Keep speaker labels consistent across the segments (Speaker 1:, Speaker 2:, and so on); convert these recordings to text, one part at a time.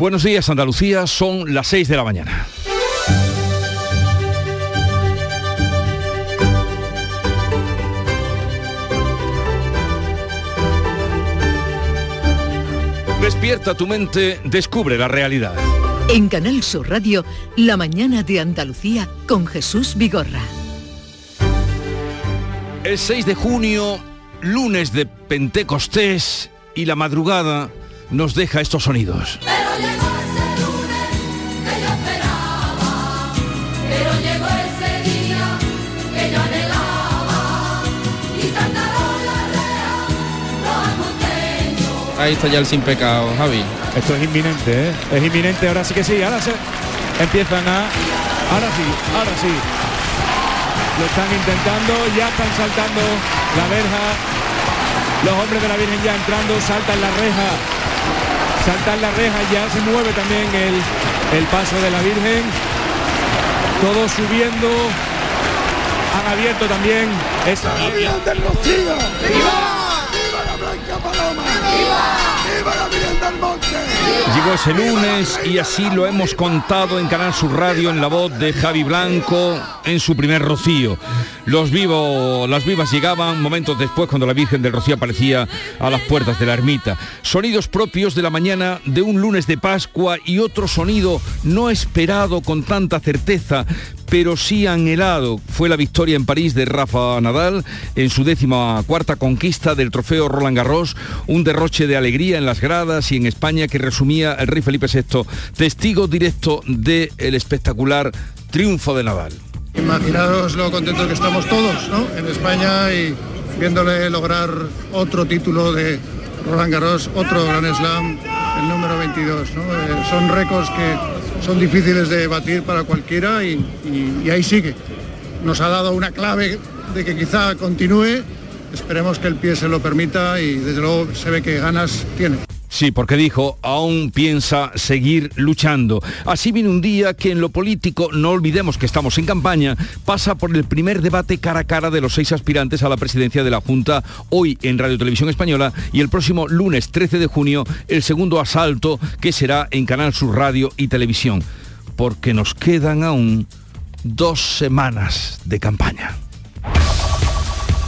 Speaker 1: Buenos días Andalucía, son las 6 de la mañana. Despierta tu mente, descubre la realidad.
Speaker 2: En Canal Sur Radio, La mañana de Andalucía con Jesús Vigorra.
Speaker 1: El 6 de junio, lunes de Pentecostés y la madrugada nos deja estos sonidos.
Speaker 3: Ahí está ya el sin pecado, Javi.
Speaker 4: Esto es inminente, ¿eh? Es inminente, ahora sí que sí, ahora se empiezan a. Ahora sí, ahora sí. Lo están intentando, ya están saltando la verja. Los hombres de la Virgen ya entrando, saltan la reja. Saltan la reja, ya se mueve también el, el paso de la Virgen. Todos subiendo. Han abierto también esa.
Speaker 5: del Rocío! ¡Viva! ¡Viva la Blanca Paloma! ¡Viva!
Speaker 1: Llegó ese lunes y así lo hemos contado en Canal Sur Radio en la voz de Javi Blanco en su primer rocío. Los vivos, las vivas llegaban momentos después cuando la Virgen del Rocío aparecía a las puertas de la ermita. Sonidos propios de la mañana de un lunes de Pascua y otro sonido no esperado con tanta certeza, pero sí anhelado. Fue la victoria en París de Rafa Nadal en su décima cuarta conquista del trofeo Roland Garros, un derroche de alegría en las gradas y en España que resumía el rey Felipe VI, testigo directo del espectacular triunfo de Nadal.
Speaker 6: Imaginaros lo contentos que estamos todos ¿no? en España y viéndole lograr otro título de Roland Garros, otro Grand Slam, el número 22. ¿no? Eh, son récords que son difíciles de batir para cualquiera y ahí sigue. Nos ha dado una clave de que quizá continúe, esperemos que el pie se lo permita y desde luego se ve que ganas tiene.
Speaker 1: Sí, porque dijo, aún piensa seguir luchando. Así viene un día que en lo político, no olvidemos que estamos en campaña, pasa por el primer debate cara a cara de los seis aspirantes a la presidencia de la Junta, hoy en Radio Televisión Española, y el próximo lunes 13 de junio, el segundo asalto, que será en Canal Sur Radio y Televisión. Porque nos quedan aún dos semanas de campaña.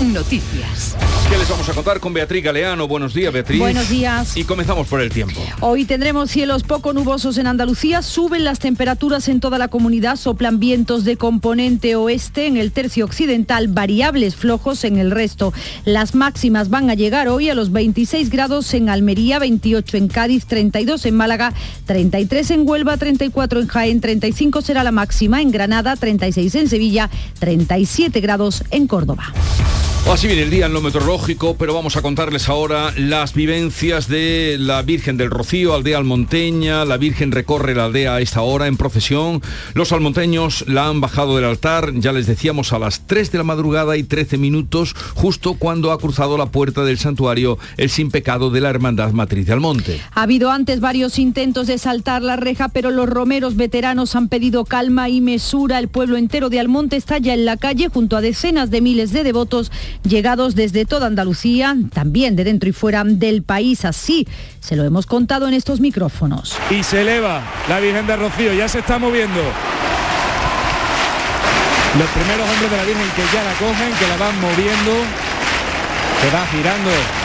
Speaker 2: Noticias.
Speaker 1: ¿Qué les vamos a contar con Beatriz Galeano? Buenos días, Beatriz.
Speaker 7: Buenos días.
Speaker 1: Y comenzamos por el tiempo.
Speaker 7: Hoy tendremos cielos poco nubosos en Andalucía, suben las temperaturas en toda la comunidad, soplan vientos de componente oeste en el tercio occidental, variables flojos en el resto. Las máximas van a llegar hoy a los 26 grados en Almería, 28 en Cádiz, 32 en Málaga, 33 en Huelva, 34 en Jaén, 35 será la máxima en Granada, 36 en Sevilla, 37 grados en Córdoba.
Speaker 1: Así viene el día en lo meteorológico, pero vamos a contarles ahora las vivencias de la Virgen del Rocío, aldea almonteña. La Virgen recorre la aldea a esta hora en procesión. Los almonteños la han bajado del altar, ya les decíamos, a las 3 de la madrugada y 13 minutos, justo cuando ha cruzado la puerta del santuario el sin pecado de la Hermandad Matriz de Almonte.
Speaker 7: Ha habido antes varios intentos de saltar la reja, pero los romeros veteranos han pedido calma y mesura. El pueblo entero de Almonte está ya en la calle junto a decenas de miles de devotos llegados desde toda Andalucía, también de dentro y fuera del país. Así se lo hemos contado en estos micrófonos.
Speaker 4: Y se eleva la Virgen de Rocío, ya se está moviendo. Los primeros hombres de la Virgen que ya la cogen, que la van moviendo, que va girando.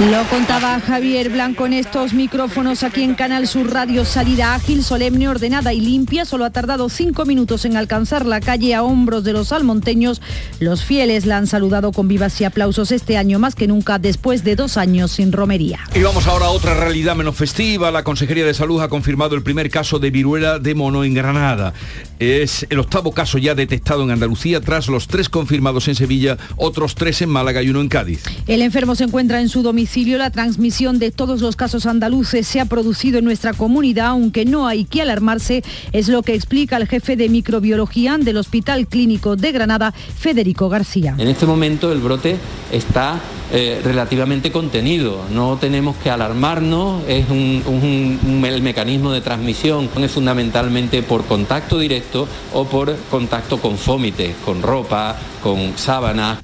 Speaker 7: Lo contaba Javier Blanco en estos micrófonos aquí en Canal Sur Radio. Salida ágil, solemne, ordenada y limpia. Solo ha tardado cinco minutos en alcanzar la calle a hombros de los almonteños. Los fieles la han saludado con vivas y aplausos este año más que nunca después de dos años sin romería.
Speaker 1: Y vamos ahora a otra realidad menos festiva. La Consejería de Salud ha confirmado el primer caso de viruela de mono en Granada. Es el octavo caso ya detectado en Andalucía tras los tres confirmados en Sevilla, otros tres en Málaga y uno en Cádiz.
Speaker 7: El enfermo se encuentra en su domicilio. La transmisión de todos los casos andaluces se ha producido en nuestra comunidad, aunque no hay que alarmarse, es lo que explica el jefe de microbiología del Hospital Clínico de Granada, Federico García.
Speaker 8: En este momento el brote está eh, relativamente contenido, no tenemos que alarmarnos, es un, el mecanismo de transmisión es fundamentalmente por contacto directo o por contacto con fómites, con ropa, con sábanas.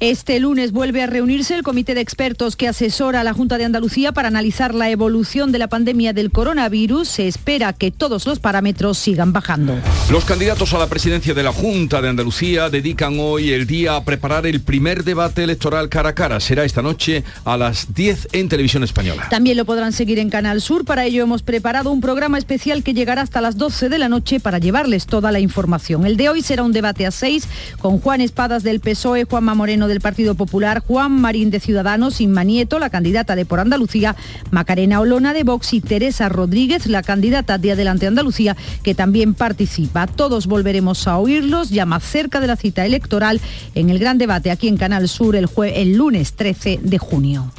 Speaker 7: Este lunes vuelve a reunirse el comité de expertos que asesora a la Junta de Andalucía para analizar la evolución de la pandemia del coronavirus. Se espera que todos los parámetros sigan bajando.
Speaker 1: Los candidatos a la presidencia de la Junta de Andalucía dedican hoy el día a preparar el primer debate electoral cara a cara. Será esta noche a las 10 en televisión española.
Speaker 7: También lo podrán seguir en Canal Sur. Para ello hemos preparado un programa especial que llegará hasta las 12 de la noche para llevarles toda la información. El de hoy será un debate a seis con Juan Espadas del PSOE, Juanma Moreno del Partido Popular, Juan Marín de Ciudadanos, Inma Nieto, la candidata de Por Andalucía, Macarena Olona de Vox y Teresa Rodríguez, la candidata de Adelante Andalucía, que también participa. Todos volveremos a oírlos ya más cerca de la cita electoral en el gran debate aquí en Canal Sur el, el lunes 13 de junio.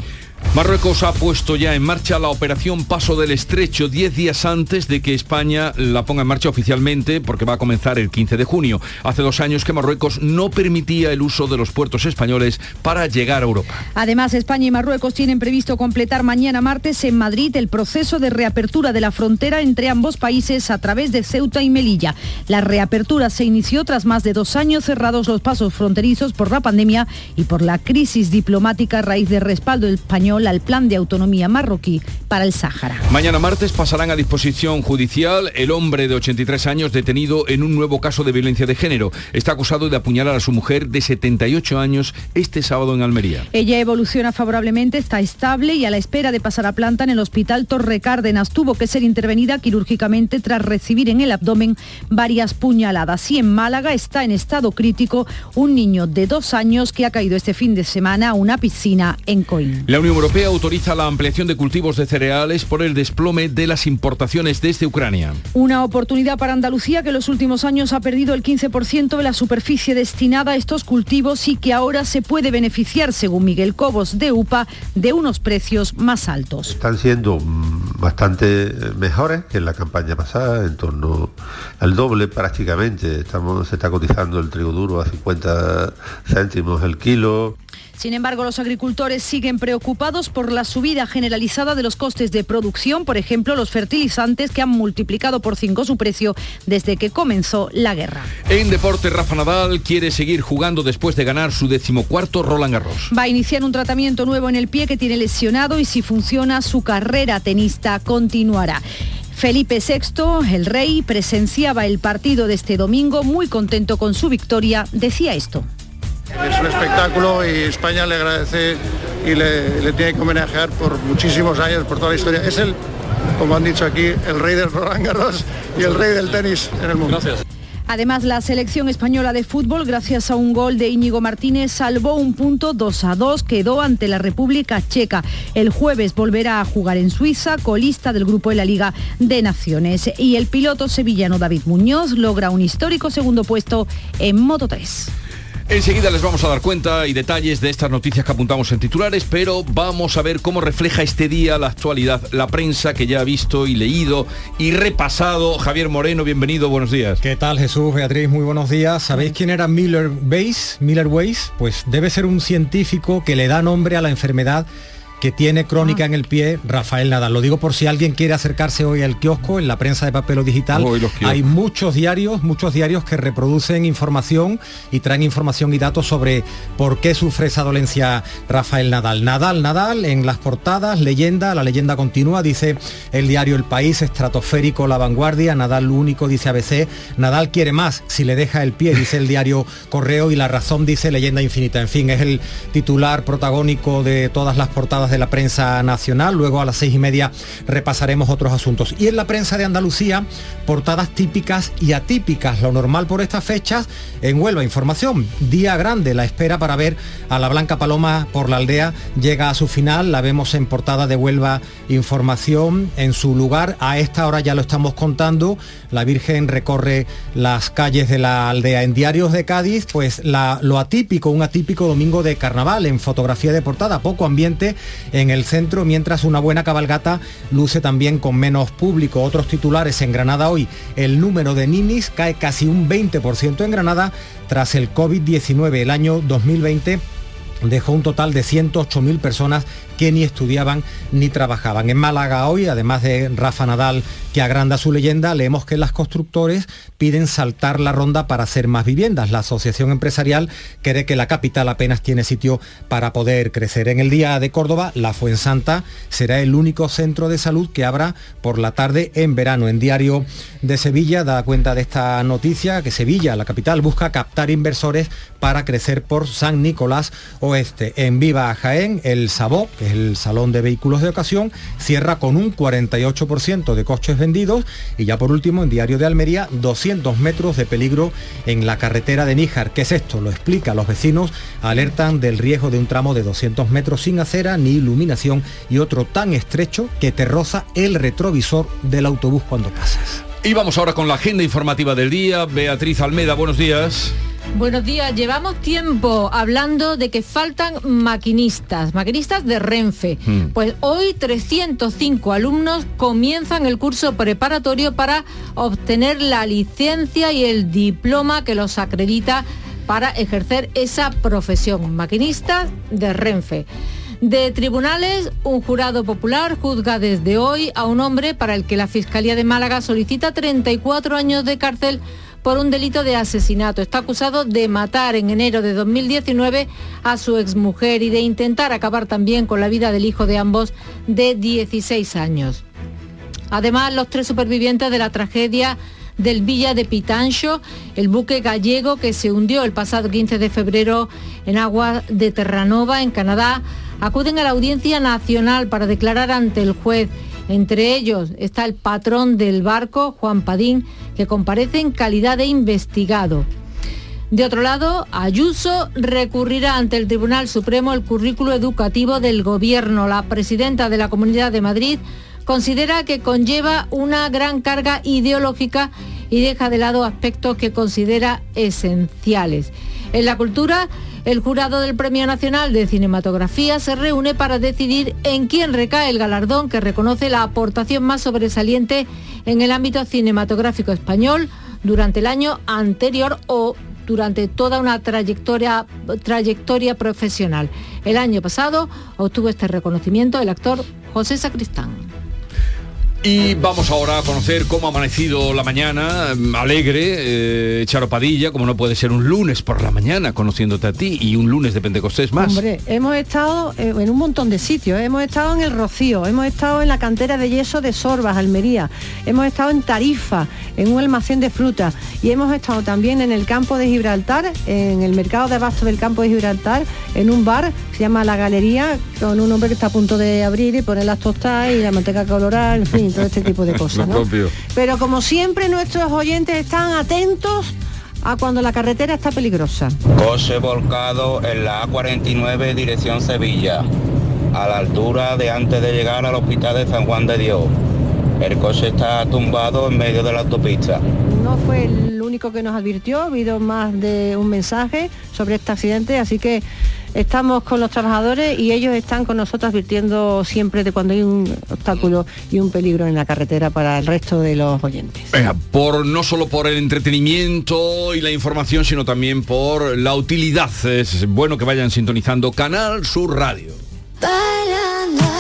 Speaker 1: Marruecos ha puesto ya en marcha la operación Paso del Estrecho 10 días antes de que España la ponga en marcha oficialmente porque va a comenzar el 15 de junio. Hace dos años que Marruecos no permitía el uso de los puertos españoles para llegar a Europa.
Speaker 7: Además, España y Marruecos tienen previsto completar mañana martes en Madrid el proceso de reapertura de la frontera entre ambos países a través de Ceuta y Melilla. La reapertura se inició tras más de dos años cerrados los pasos fronterizos por la pandemia y por la crisis diplomática a raíz del respaldo español al plan de autonomía marroquí para el Sáhara.
Speaker 1: Mañana martes pasarán a disposición judicial el hombre de 83 años detenido en un nuevo caso de violencia de género. Está acusado de apuñalar a su mujer de 78 años este sábado en Almería.
Speaker 7: Ella evoluciona favorablemente, está estable y a la espera de pasar a planta en el hospital Torre Cárdenas. Tuvo que ser intervenida quirúrgicamente tras recibir en el abdomen varias puñaladas. Y en Málaga está en estado crítico un niño de dos años que ha caído este fin de semana a una piscina en Coín.
Speaker 1: La Unión Europea autoriza la ampliación de cultivos de cereales por el desplome de las importaciones desde Ucrania.
Speaker 7: Una oportunidad para Andalucía que en los últimos años ha perdido el 15% de la superficie destinada a estos cultivos y que ahora se puede beneficiar, según Miguel Cobos de UPA, de unos precios más altos.
Speaker 9: están siendo mm, bastante eh, mejores que en la campaña pasada, en torno al doble prácticamente. Estamos, se está cotizando el trigo duro a 50 céntimos el kilo.
Speaker 7: Sin embargo, los agricultores siguen preocupados por la subida generalizada de los costes de producción, por ejemplo, los fertilizantes que han multiplicado por cinco su precio desde que comenzó la guerra.
Speaker 1: En deporte, Rafa Nadal quiere seguir jugando después de ganar su decimocuarto Roland Garros.
Speaker 7: Va a iniciar un tratamiento nuevo en el pie que tiene lesionado y si funciona su carrera tenista continuará. Felipe VI, el rey, presenciaba el partido de este domingo muy contento con su victoria, decía esto.
Speaker 6: Es un espectáculo y España le agradece y le, le tiene que homenajear por muchísimos años, por toda la historia. Es el, como han dicho aquí, el rey del Roland Garros y el rey del tenis en el mundo.
Speaker 7: Además, la selección española de fútbol, gracias a un gol de Íñigo Martínez, salvó un punto 2 a 2, quedó ante la República Checa. El jueves volverá a jugar en Suiza, colista del grupo de la Liga de Naciones. Y el piloto sevillano David Muñoz logra un histórico segundo puesto en Moto 3.
Speaker 1: Enseguida les vamos a dar cuenta y detalles de estas noticias que apuntamos en titulares, pero vamos a ver cómo refleja este día la actualidad, la prensa que ya ha visto y leído y repasado. Javier Moreno, bienvenido, buenos días.
Speaker 10: ¿Qué tal Jesús, Beatriz? Muy buenos días. ¿Sabéis quién era Miller Weiss? Miller Weiss, pues debe ser un científico que le da nombre a la enfermedad que tiene crónica en el pie Rafael Nadal. Lo digo por si alguien quiere acercarse hoy al kiosco, en la prensa de papel o digital. Hay muchos diarios, muchos diarios que reproducen información y traen información y datos sobre por qué sufre esa dolencia Rafael Nadal. Nadal, Nadal, en las portadas, leyenda, la leyenda continúa, dice el diario El País, estratosférico La Vanguardia, Nadal único, dice ABC, Nadal quiere más si le deja el pie, dice el diario Correo y La Razón dice leyenda infinita. En fin, es el titular protagónico de todas las portadas de la prensa nacional. Luego a las seis y media repasaremos otros asuntos. Y en la prensa de Andalucía, portadas típicas y atípicas. Lo normal por estas fechas en Huelva. Información, día grande, la espera para ver a la Blanca Paloma por la aldea llega a su final. La vemos en portada de Huelva Información en su lugar. A esta hora ya lo estamos contando. La Virgen recorre las calles de la aldea. En diarios de Cádiz, pues lo atípico, un atípico domingo de carnaval en fotografía de portada. Poco ambiente en el centro, mientras una buena cabalgata luce también con menos público. Otros titulares en Granada hoy, el número de ninis cae casi un 20% en Granada tras el COVID-19. El año 2020 dejó un total de 108.000 personas que ni estudiaban ni trabajaban. En Málaga hoy, además de Rafa Nadal, que agranda su leyenda, leemos que las constructores piden saltar la ronda para hacer más viviendas. La asociación empresarial cree que la capital apenas tiene sitio para poder crecer. En el día de Córdoba, la Fuensanta será el único centro de salud que abra por la tarde en verano. En Diario de Sevilla da cuenta de esta noticia que Sevilla, la capital, busca captar inversores para crecer por San Nicolás Oeste. En Viva Jaén, el Sabó, que es el Salón de Vehículos de Ocasión, cierra con un 48% de coches y ya por último en Diario de Almería 200 metros de peligro en la carretera de Níjar. ¿Qué es esto? Lo explica. Los vecinos alertan del riesgo de un tramo de 200 metros sin acera ni iluminación y otro tan estrecho que te roza el retrovisor del autobús cuando pasas.
Speaker 1: Y vamos ahora con la agenda informativa del día. Beatriz Almeda, buenos días.
Speaker 11: Buenos días, llevamos tiempo hablando de que faltan maquinistas, maquinistas de Renfe.
Speaker 1: Hmm.
Speaker 11: Pues hoy 305 alumnos comienzan el curso preparatorio para obtener la licencia y el diploma que los acredita para ejercer esa profesión, maquinistas de Renfe. De tribunales, un jurado popular juzga desde hoy a un hombre para el que la Fiscalía de Málaga solicita 34 años de cárcel por un delito de asesinato. Está acusado de matar en enero de 2019 a su exmujer y de intentar acabar también con la vida del hijo de ambos de 16 años. Además, los tres supervivientes de la tragedia del Villa de Pitancho, el buque gallego que se hundió el pasado 15 de febrero en aguas de Terranova, en Canadá, acuden a la Audiencia Nacional para declarar ante el juez. Entre ellos está el patrón del barco, Juan Padín, que comparece en calidad de investigado. De otro lado, Ayuso recurrirá ante el Tribunal Supremo el currículo educativo del Gobierno. La presidenta de la Comunidad de Madrid considera que conlleva una gran carga ideológica y deja de lado aspectos que considera esenciales. En la cultura, el jurado del Premio Nacional de Cinematografía se reúne para decidir en quién recae el galardón que reconoce la aportación más sobresaliente en el ámbito cinematográfico español durante el año anterior o durante toda una trayectoria, profesional. El año pasado obtuvo este reconocimiento el actor José Sacristán.
Speaker 1: Y vamos ahora a conocer cómo ha amanecido la mañana, mm, alegre, eh, Charo Padilla, como no puede ser un lunes por la mañana, conociéndote a ti, y un lunes de Pentecostés más.
Speaker 12: Hombre, hemos estado eh, en un montón de sitios. Hemos estado en el Rocío, hemos estado en la cantera de yeso de Sorbas, Almería, hemos estado en Tarifa, en un almacén de frutas, y hemos estado también en el campo de Gibraltar, en el mercado de abasto del campo de Gibraltar, en un bar se llama La Galería, con un hombre que está a punto de abrir y poner las tostadas y la manteca colorada, en fin, todo este tipo de cosas. ¿no? Pero como siempre nuestros oyentes están atentos a cuando la carretera está peligrosa.
Speaker 13: Coche volcado en la A49 dirección Sevilla, a la altura de antes de llegar al hospital de San Juan de Dios. El coche está tumbado en medio de la autopista.
Speaker 12: No fue el único que nos advirtió, ha habido más de un mensaje sobre este accidente, así que estamos con los trabajadores y ellos están con nosotros advirtiendo siempre de cuando hay un obstáculo y un peligro en la carretera para el resto de los oyentes.
Speaker 1: Venga, por, no solo por el entretenimiento y la información, sino también por la utilidad. Es bueno que vayan sintonizando Canal Sur Radio.
Speaker 14: Bailando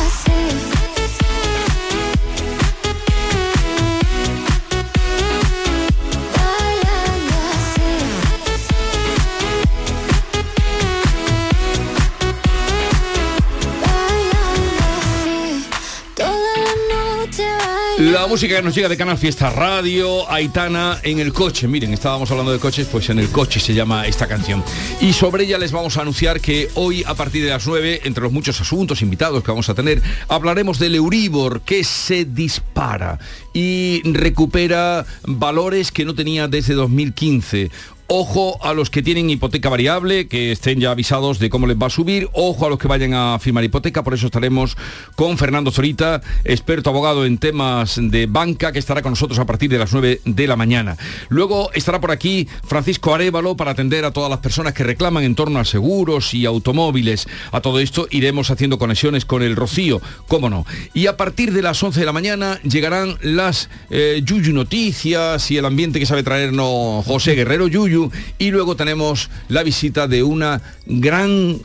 Speaker 14: La
Speaker 1: música que nos llega de Canal Fiesta Radio, Aitana en el coche. Miren, estábamos hablando de coches, pues en el coche se llama esta canción. Y sobre ella les vamos a anunciar que hoy a partir de las 9, entre los muchos asuntos invitados que vamos a tener, hablaremos del Euribor que se dispara y recupera valores que no tenía desde 2015. Ojo a los que tienen hipoteca variable, que estén ya avisados de cómo les va a subir. Ojo a los que vayan a firmar hipoteca. Por eso estaremos con Fernando Zorita, experto abogado en temas de banca, que estará con nosotros a partir de las 9 de la mañana. Luego estará por aquí Francisco Arevalo para atender a todas las personas que reclaman en torno a seguros y automóviles. A todo esto iremos haciendo conexiones con el Rocío, cómo no. Y a partir de las 11 de la mañana llegarán las eh, Yuyu Noticias y el ambiente que sabe traernos José Guerrero Yuyu. Y luego tenemos la visita de una gran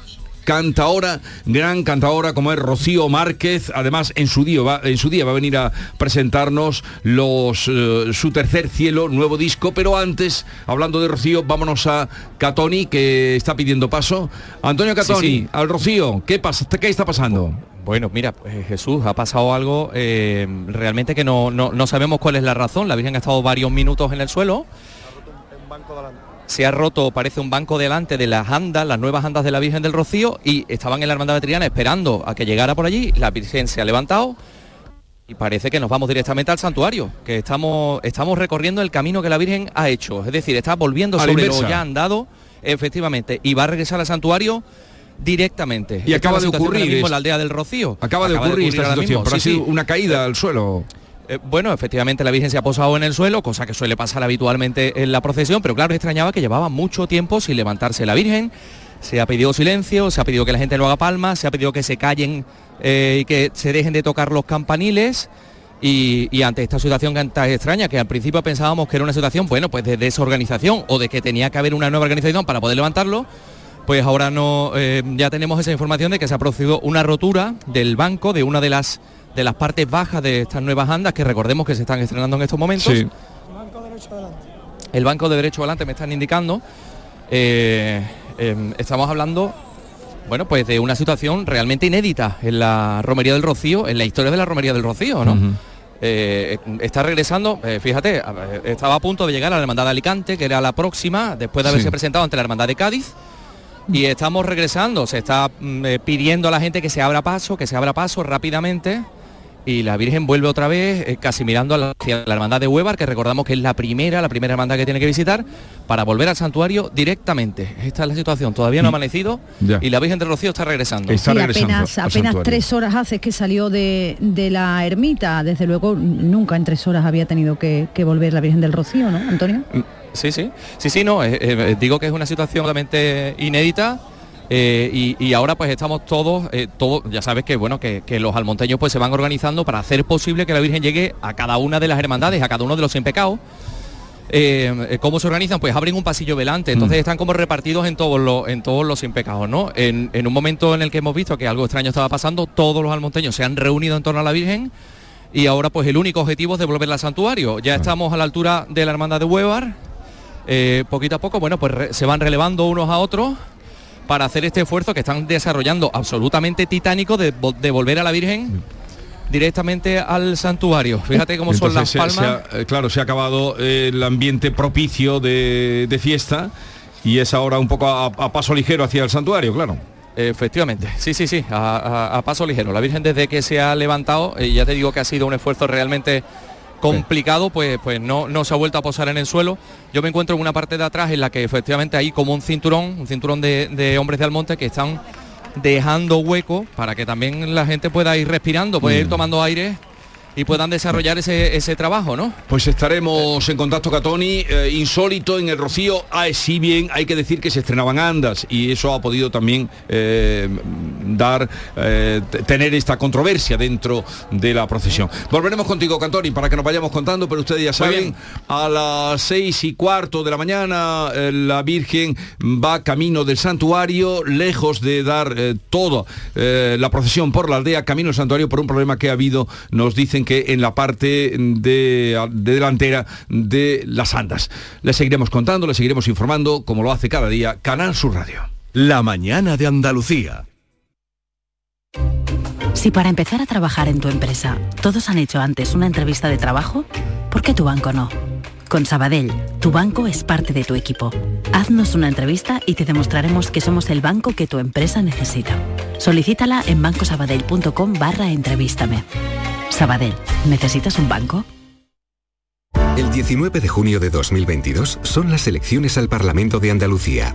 Speaker 1: cantaora, gran cantaora como es Rocío Márquez. Además, en su día va, en su día va a venir a presentarnos los, eh, su tercer cielo, nuevo disco. Pero antes, hablando de Rocío, vámonos a Catoni, que está pidiendo paso. Antonio Catoni,
Speaker 15: Sí, sí.
Speaker 1: al Rocío, ¿qué, pasa, ¿qué está pasando?
Speaker 15: Bueno, mira, pues, Jesús, ha pasado algo eh, realmente que no, no- no sabemos cuál es la razón. La Virgen ha estado varios minutos en el suelo. Se ha roto, parece un banco delante de las andas, las nuevas andas de la Virgen del Rocío, y estaban en la Hermandad de Triana esperando a que llegara por allí. La Virgen se ha levantado y parece que nos vamos directamente al santuario, que estamos, estamos recorriendo el camino que la Virgen ha hecho. Es decir, está volviendo
Speaker 1: A la
Speaker 15: sobre lo ya andado, efectivamente, y va a regresar al santuario directamente.
Speaker 1: Y acaba de ocurrir
Speaker 15: ahora mismo en la aldea del Rocío.
Speaker 1: Acaba de ocurrir esta
Speaker 15: ahora
Speaker 1: situación,
Speaker 15: mismo,
Speaker 1: pero ha
Speaker 15: sí,
Speaker 1: sido
Speaker 15: sí.
Speaker 1: una caída al suelo.
Speaker 15: Eh, bueno, efectivamente la Virgen se ha posado en el suelo, cosa que suele pasar habitualmente en la procesión, pero claro, extrañaba que llevaba mucho tiempo sin levantarse la Virgen. Se ha pedido silencio, se ha pedido que la gente no haga palmas, se ha pedido que se callen eh, y que se dejen de tocar los campaniles. Y, ante esta situación tan tan extraña, que al principio pensábamos que era una situación, bueno, pues de desorganización o de que tenía que haber una nueva organización para poder levantarlo, pues ahora no eh, ya tenemos esa información de que se ha producido una rotura del banco de una de las de las partes bajas de estas nuevas andas que recordemos que se están estrenando en estos momentos.
Speaker 1: Sí.
Speaker 15: El banco de derecho adelante me están indicando. eh, eh, estamos hablando, bueno, pues de una situación realmente inédita en la romería del Rocío, en la historia de la romería del Rocío, ¿no? Eh, está regresando, eh, fíjate, estaba a punto de llegar a la Hermandad de Alicante, que era la próxima, después de haberse
Speaker 1: Sí.
Speaker 15: presentado ante la Hermandad de Cádiz. Y estamos regresando, se está mm, pidiendo a la gente que se abra paso, que se abra paso rápidamente. Y la Virgen vuelve otra vez, eh, casi mirando a la, hacia la hermandad de Huevar, que recordamos que es la primera, la primera hermandad que tiene que visitar, para volver al santuario directamente. Esta es la situación, todavía no ha amanecido
Speaker 1: Ya.
Speaker 15: y la Virgen del Rocío está regresando.
Speaker 7: Sí, apenas, apenas tres horas hace que salió de, de la ermita. Desde luego, nunca en tres horas había tenido que, que volver la Virgen del Rocío, ¿no, Antonio?
Speaker 15: Sí, sí, sí, sí, no, eh, eh, digo que es una situación realmente inédita. Eh, y, y ahora pues estamos todos, eh, todos, ya sabes que bueno, que, que los almonteños pues se van organizando para hacer posible que la Virgen llegue a cada una de las hermandades, a cada uno de los 100 pecados. Eh, ¿Cómo se organizan? Pues abren un pasillo velante, entonces están como repartidos en todos los, en todos los 100 pecados, ¿no? En, en un momento en el que hemos visto que algo extraño estaba pasando, todos los almonteños se han reunido en torno a la Virgen y ahora pues el único objetivo es devolverla al santuario. Ya estamos a la altura de la hermandad de Huevar, eh, poquito a poco, bueno, pues re- se van relevando unos a otros para hacer este esfuerzo que están desarrollando absolutamente titánico de, vo- de volver a la Virgen directamente al santuario. Fíjate cómo son las
Speaker 1: se-
Speaker 15: palmas.
Speaker 1: se ha- eh, claro, se ha acabado eh, el ambiente propicio de, de fiesta y es ahora un poco a, a paso ligero hacia el santuario, claro.
Speaker 15: Efectivamente, sí, sí, sí, a, a- a paso ligero. La Virgen desde que se ha levantado, eh, ya te digo que ha sido un esfuerzo realmente complicado, pues, pues no, no se ha vuelto a posar en el suelo. Yo me encuentro en una parte de atrás en la que efectivamente hay como un cinturón, un cinturón de, de hombres de Almonte que están dejando hueco para que también la gente pueda ir respirando, pueda ir tomando aire y puedan desarrollar ese, ese trabajo, ¿no?
Speaker 1: Pues estaremos en contacto, Catoni, eh, insólito en el Rocío. Ah, sí bien, hay que decir que se estrenaban andas y eso ha podido también eh, dar, eh, tener esta controversia dentro de la procesión. Volveremos contigo, Catoni, para que nos vayamos contando, pero ustedes ya saben, a las seis y cuarto de la mañana la Virgen va camino del santuario, lejos de dar toda la procesión por la aldea, camino del santuario por un problema que ha habido, nos dicen que en la parte de, de delantera de las andas. Les seguiremos contando, les seguiremos informando, como lo hace cada día Canal Sur Radio.
Speaker 16: La mañana de Andalucía.
Speaker 17: Si para empezar a trabajar en tu empresa todos han hecho antes una entrevista de trabajo, ¿por qué tu banco no? Con Sabadell, tu banco es parte de tu equipo. Haznos una entrevista y te demostraremos que somos el banco que tu empresa necesita. Solicítala en bancosabadell.com barra entrevístame. Sabadell, ¿necesitas un banco?
Speaker 18: El 19 de junio de 2022 son las elecciones al Parlamento de Andalucía.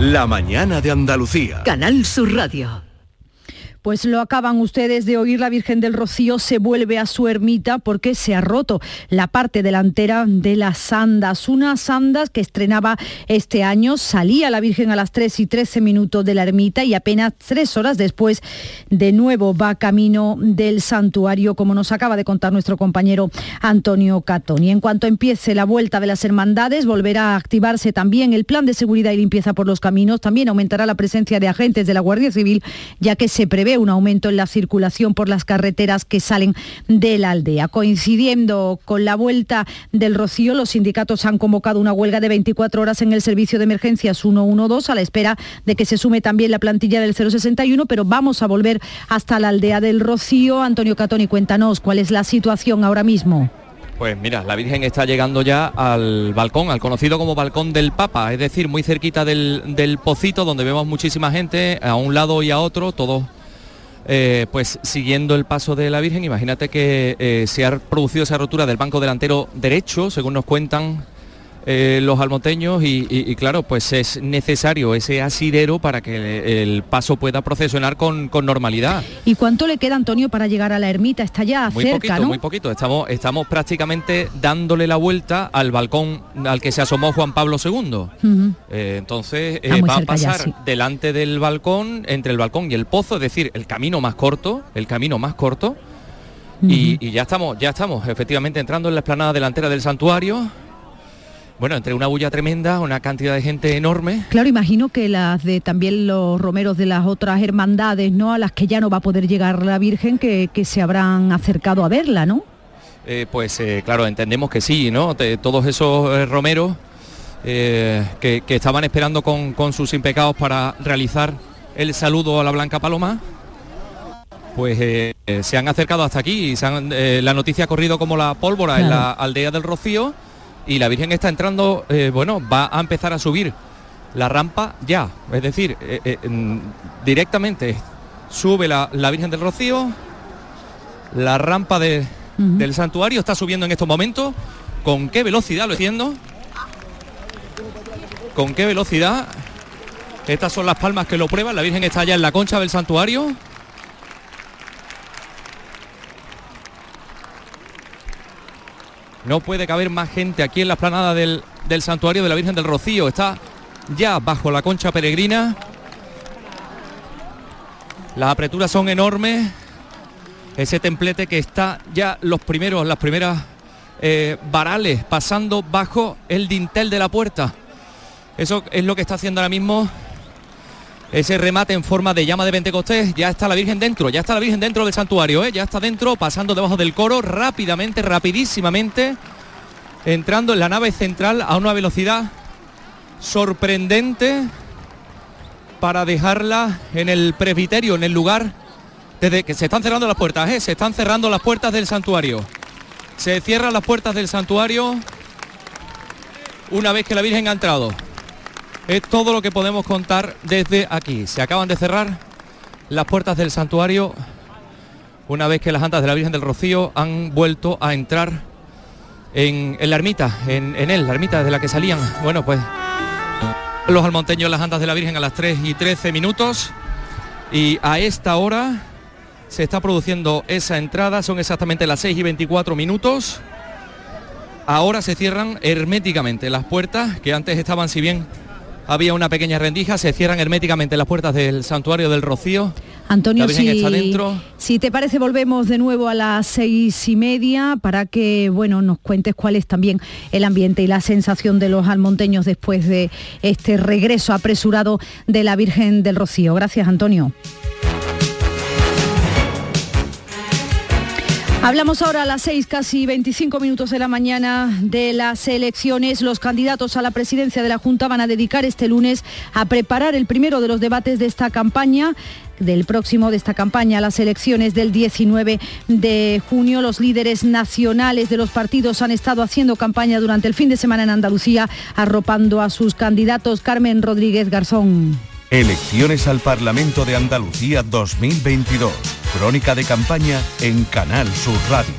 Speaker 16: La mañana de Andalucía.
Speaker 2: Canal Sur Radio.
Speaker 7: Pues lo acaban ustedes de oír, la Virgen del Rocío se vuelve a su ermita porque se ha roto la parte delantera de las andas. Unas andas que estrenaba este año, salía la Virgen a las 3 y 13 minutos de la ermita y apenas tres horas después de nuevo va camino del santuario, como nos acaba de contar nuestro compañero Antonio Catoni. En cuanto empiece la vuelta de las hermandades, volverá a activarse también el plan de seguridad y limpieza por los caminos. También aumentará la presencia de agentes de la Guardia Civil, ya que se prevé un aumento en la circulación por las carreteras que salen de la aldea. Coincidiendo con la vuelta del Rocío, los sindicatos han convocado una huelga de 24 horas en el servicio de emergencias 112 a la espera de que se sume también la plantilla del 061, pero vamos a volver hasta la aldea del Rocío. Antonio Catoni, cuéntanos cuál es la situación ahora mismo.
Speaker 15: Pues mira, la Virgen está llegando ya al balcón, al conocido como balcón del Papa, es decir, muy cerquita del, del pocito donde vemos muchísima gente a un lado y a otro, todos eh, pues siguiendo el paso de la Virgen, imagínate que eh, se ha producido esa rotura del banco delantero derecho, según nos cuentan eh, los almonteños, y, y- y claro, pues es necesario ese asidero para que el paso pueda procesionar con, con normalidad.
Speaker 7: ¿Y cuánto le queda, Antonio, para llegar a la ermita? Está ya
Speaker 15: Muy
Speaker 7: cerca,
Speaker 15: poquito,
Speaker 7: ¿no?
Speaker 15: muy poquito. Estamos, estamos prácticamente dándole la vuelta al balcón al que se asomó Juan Pablo II. Eh, entonces eh, va a
Speaker 7: ya,
Speaker 15: pasar
Speaker 7: sí.
Speaker 15: delante del balcón, entre el balcón y el pozo, es decir, el camino más corto, el camino más corto. y, y ya estamos, ya estamos efectivamente entrando en la explanada delantera del santuario. Bueno, entre una bulla tremenda, una cantidad de gente enorme.
Speaker 7: Claro, imagino que las de también los romeros de las otras hermandades, ¿no? A las que ya no va a poder llegar la Virgen, que, que se habrán acercado a verla, ¿no?
Speaker 15: Eh, pues eh, claro, entendemos que sí, ¿no? Te- todos esos eh, romeros que, que estaban esperando con, con sus impecados para realizar el saludo a la Blanca Paloma, pues eh, se han acercado hasta aquí y se han- eh, la noticia ha corrido como la pólvora en la aldea del Rocío y la Virgen está entrando, eh, bueno, va a empezar a subir la rampa ya, es decir, eh, eh, mm, directamente sube la, la Virgen del Rocío, la rampa de- del santuario está subiendo en estos momentos. ¿Con qué velocidad lo entiendo? ¿Con qué velocidad? Estas son las palmas que lo prueban. La Virgen está ya en la concha del santuario. No puede caber más gente aquí en la esplanada del, del santuario de la Virgen del Rocío. Está ya bajo la concha peregrina. Las apreturas son enormes. Ese templete que está ya los primeros, las primeras eh, varales pasando bajo el dintel de la puerta. Eso es lo que está haciendo ahora mismo ese remate en forma de llama de Pentecostés. Ya está la Virgen dentro, ya está la Virgen dentro del santuario, ¿eh? ya está dentro, pasando debajo del coro rápidamente, rapidísimamente, entrando en la nave central a una velocidad sorprendente para dejarla en el presbiterio, en el lugar desde que se están cerrando las puertas, ¿eh? se están cerrando las puertas del santuario. Se cierran las puertas del santuario una vez que la Virgen ha entrado. Es todo lo que podemos contar desde aquí. Se acaban de cerrar las puertas del santuario una vez que las andas de la Virgen del Rocío han vuelto a entrar en, la ermita, en, en él, la ermita de la que salían. Bueno, pues los almonteños las andas de la Virgen a las 3 y 13 minutos y a esta hora se está produciendo esa entrada, son exactamente las 6 y 24 minutos. Ahora se cierran herméticamente las puertas que antes estaban, si bien había una pequeña rendija, se cierran herméticamente las puertas del santuario del Rocío.
Speaker 7: Antonio, si,
Speaker 15: está dentro.
Speaker 7: si te parece, volvemos de nuevo a las seis y media para que bueno, nos cuentes cuál es también el ambiente y la sensación de los almonteños después de este regreso apresurado de la Virgen del Rocío. Gracias, Antonio. Hablamos ahora a las 6, casi 25 minutos de la mañana de las elecciones. Los candidatos a la presidencia de la Junta van a dedicar este lunes a preparar el primero de los debates de esta campaña del próximo de esta campaña, las elecciones del 19 de junio. Los líderes nacionales de los partidos han estado haciendo campaña durante el fin de semana en Andalucía, arropando a sus candidatos. Carmen Rodríguez Garzón.
Speaker 19: Elecciones al Parlamento de Andalucía 2022. Crónica de campaña en Canal Sur Radio.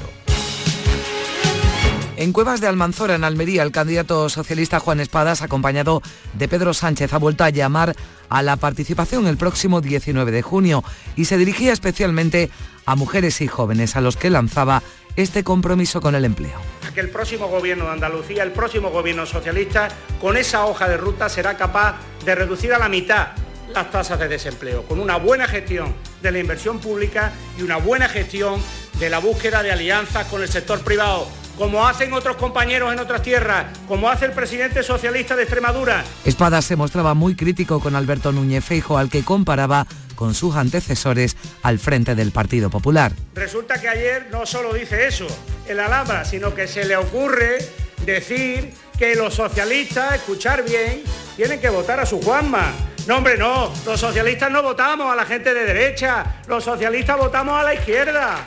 Speaker 20: En Cuevas de Almanzora, en Almería, el candidato socialista Juan Espadas, acompañado de Pedro Sánchez, ha vuelto a llamar a la participación el próximo 19 de junio y se dirigía especialmente a mujeres y jóvenes a los que lanzaba este compromiso con el empleo.
Speaker 21: que el próximo gobierno de Andalucía, el próximo gobierno socialista, con esa hoja de ruta será capaz de reducir a la mitad las tasas de desempleo, con una buena gestión de la inversión pública y una buena gestión de la búsqueda de alianzas con el sector privado, como hacen otros compañeros en otras tierras, como hace el presidente socialista de Extremadura.
Speaker 20: Espadas se mostraba muy crítico con Alberto Núñez Feijo, al que comparaba con sus antecesores al frente del Partido Popular.
Speaker 21: Resulta que ayer no solo dice eso, el Alhambra, sino que se le ocurre decir que los socialistas, escuchar bien, tienen que votar a su Juanma. No, hombre, no, los socialistas no votamos a la gente de derecha, los socialistas votamos a la izquierda.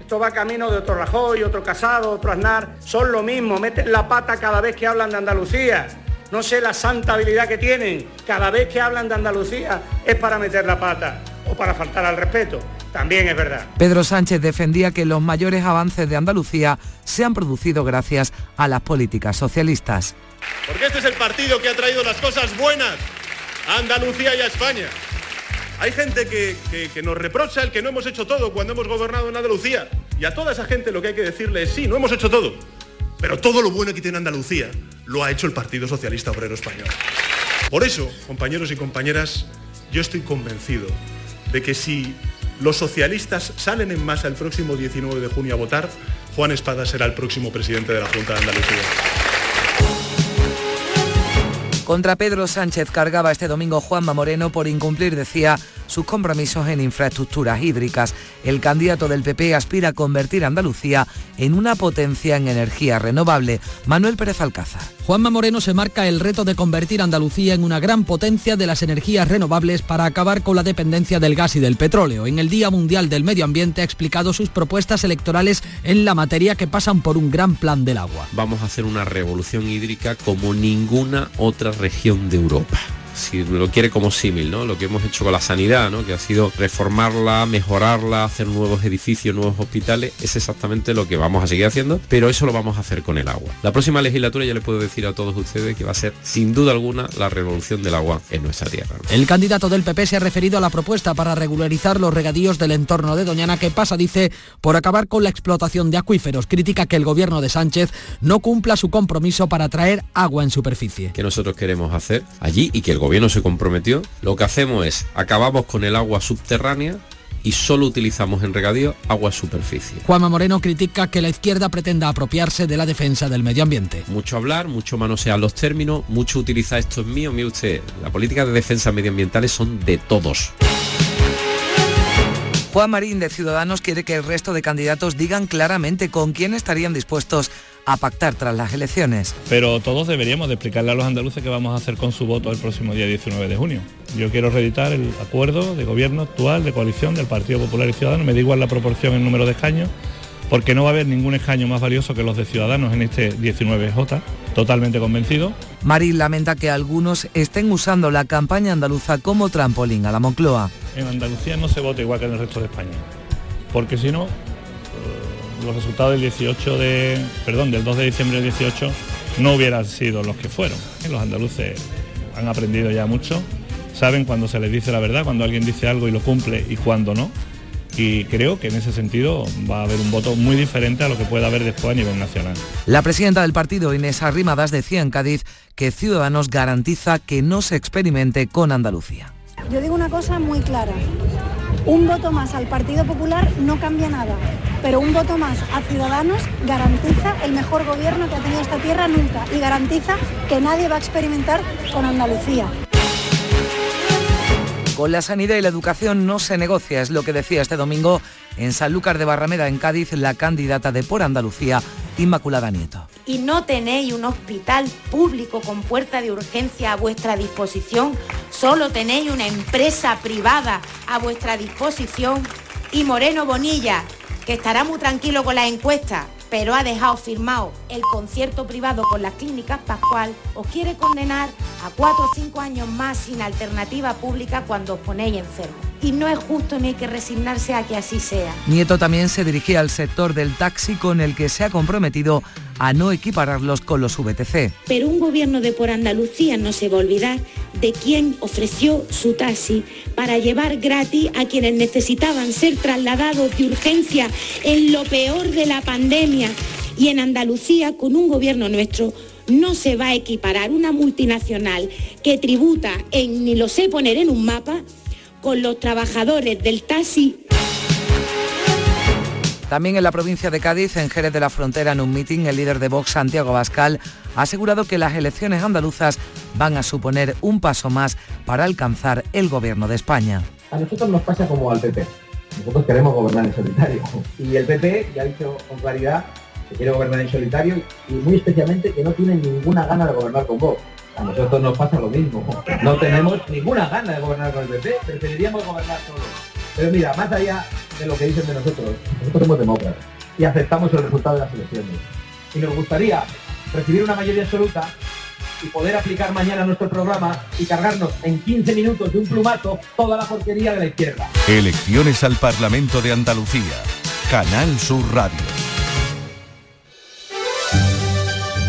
Speaker 21: Esto va camino de otro Rajoy, otro Casado, otro Aznar, son lo mismo, meten la pata cada vez que hablan de Andalucía. No sé la santa habilidad que tienen, cada vez que hablan de Andalucía es para meter la pata o para faltar al respeto. También es verdad.
Speaker 20: Pedro Sánchez defendía que los mayores avances de Andalucía se han producido gracias a las políticas socialistas.
Speaker 22: Porque este es el partido que ha traído las cosas buenas a Andalucía y a España. Hay gente que, que- que nos reprocha el que no hemos hecho todo cuando hemos gobernado en Andalucía. Y a toda esa gente lo que hay que decirle es sí, no hemos hecho todo. Pero todo lo bueno que tiene Andalucía lo ha hecho el Partido Socialista Obrero Español. Por eso, compañeros y compañeras, yo estoy convencido de que si los socialistas salen en masa el próximo 19 de junio a votar, Juan Espada será el próximo presidente de la Junta de Andalucía.
Speaker 20: Contra Pedro Sánchez cargaba este domingo Juanma Moreno por incumplir, decía, sus compromisos en infraestructuras hídricas. El candidato del PP aspira a convertir a Andalucía en una potencia en energía renovable. Manuel Pérez Alcázar.
Speaker 23: Juanma Moreno se marca el reto de convertir a Andalucía en una gran potencia de las energías renovables para acabar con la dependencia del gas y del petróleo. En el Día Mundial del Medio Ambiente ha explicado sus propuestas electorales en la materia que pasan por un gran plan del agua.
Speaker 24: vamos a hacer una revolución hídrica como ninguna otra región de Europa. Si lo quiere como símil, ¿no? Lo que hemos hecho con la sanidad, ¿no? Que ha sido reformarla, mejorarla, hacer nuevos edificios, nuevos hospitales, es exactamente lo que vamos a seguir haciendo, pero eso lo vamos a hacer con el agua. La próxima legislatura ya le puedo decir a todos ustedes que va a ser sin duda alguna la revolución del agua en nuestra tierra. ¿no?
Speaker 23: El candidato del PP se ha referido a la propuesta para regularizar los regadíos del entorno de Doñana que pasa, dice, por acabar con la explotación de acuíferos. Critica que el gobierno de Sánchez no cumpla su compromiso para traer agua en superficie.
Speaker 24: que nosotros queremos hacer allí y que el gobierno se comprometió, lo que hacemos es acabamos con el agua subterránea y solo utilizamos en regadío agua superficie.
Speaker 23: Juanma Moreno critica que la izquierda pretenda apropiarse de la defensa del medio ambiente.
Speaker 24: Mucho hablar, mucho manosear los términos, mucho utilizar esto es mío, mire usted, la política de defensa medioambientales son de todos.
Speaker 20: Juan Marín de Ciudadanos quiere que el resto de candidatos digan claramente con quién estarían dispuestos a pactar tras las elecciones.
Speaker 25: Pero todos deberíamos de explicarle a los andaluces qué vamos a hacer con su voto el próximo día 19 de junio. Yo quiero reeditar el acuerdo de gobierno actual, de coalición del Partido Popular y Ciudadanos. Me da igual la proporción en número de escaños, porque no va a haber ningún escaño más valioso que los de Ciudadanos en este 19J. Totalmente convencido.
Speaker 20: Marín lamenta que algunos estén usando la campaña andaluza como trampolín a la Moncloa.
Speaker 25: En Andalucía no se vota igual que en el resto de España, porque si no, los resultados del 18 de, perdón, del 2 de diciembre del 18 no hubieran sido los que fueron. Los andaluces han aprendido ya mucho, saben cuando se les dice la verdad, cuando alguien dice algo y lo cumple y cuando no. Y creo que en ese sentido va a haber un voto muy diferente a lo que pueda haber después a nivel nacional.
Speaker 20: La presidenta del partido, Inés Arrimadas, decía en Cádiz que Ciudadanos garantiza que no se experimente con Andalucía.
Speaker 26: Yo digo una cosa muy clara. Un voto más al Partido Popular no cambia nada, pero un voto más a Ciudadanos garantiza el mejor gobierno que ha tenido esta tierra nunca y garantiza que nadie va a experimentar con Andalucía.
Speaker 20: Con la sanidad y la educación no se negocia, es lo que decía este domingo en Sanlúcar de Barrameda, en Cádiz, la candidata de Por Andalucía, Inmaculada Nieto.
Speaker 27: y no tenéis un hospital público con puerta de urgencia a vuestra disposición, solo tenéis una empresa privada a vuestra disposición y Moreno Bonilla, que estará muy tranquilo con las encuestas, pero ha dejado firmado el concierto privado con las clínicas Pascual, os quiere condenar a cuatro o cinco años más sin alternativa pública cuando os ponéis enfermos. Y no es justo ni hay que resignarse a que así sea.
Speaker 20: Nieto también se dirigía al sector del taxi con el que se ha comprometido a no equipararlos con los VTC.
Speaker 27: Pero un gobierno de por Andalucía no se va a olvidar de quien ofreció su taxi para llevar gratis a quienes necesitaban ser trasladados de urgencia en lo peor de la pandemia. Y en Andalucía, con un gobierno nuestro, no se va a equiparar una multinacional que tributa en, ni lo sé poner en un mapa, con los trabajadores del taxi
Speaker 20: También en la provincia de Cádiz, en Jerez de la Frontera, en un mitin, el líder de Vox, Santiago Bascal, ha asegurado que las elecciones andaluzas van a suponer un paso más para alcanzar el gobierno de España.
Speaker 28: A nosotros nos pasa como al PP. Nosotros queremos gobernar en solitario. Y el PP ya ha dicho con claridad que quiere gobernar en solitario y muy especialmente que no tiene ninguna gana de gobernar con Vox. A nosotros nos pasa lo mismo. No tenemos ninguna gana de gobernar con el PP, preferiríamos gobernar solos. Pero mira, más allá de lo que dicen de nosotros, nosotros somos demócratas y aceptamos el resultado de las elecciones. Y nos gustaría recibir una mayoría absoluta y poder aplicar mañana nuestro programa y cargarnos en 15 minutos de un plumazo toda la porquería de la izquierda.
Speaker 19: Elecciones al Parlamento de Andalucía. Canal Sur Radio.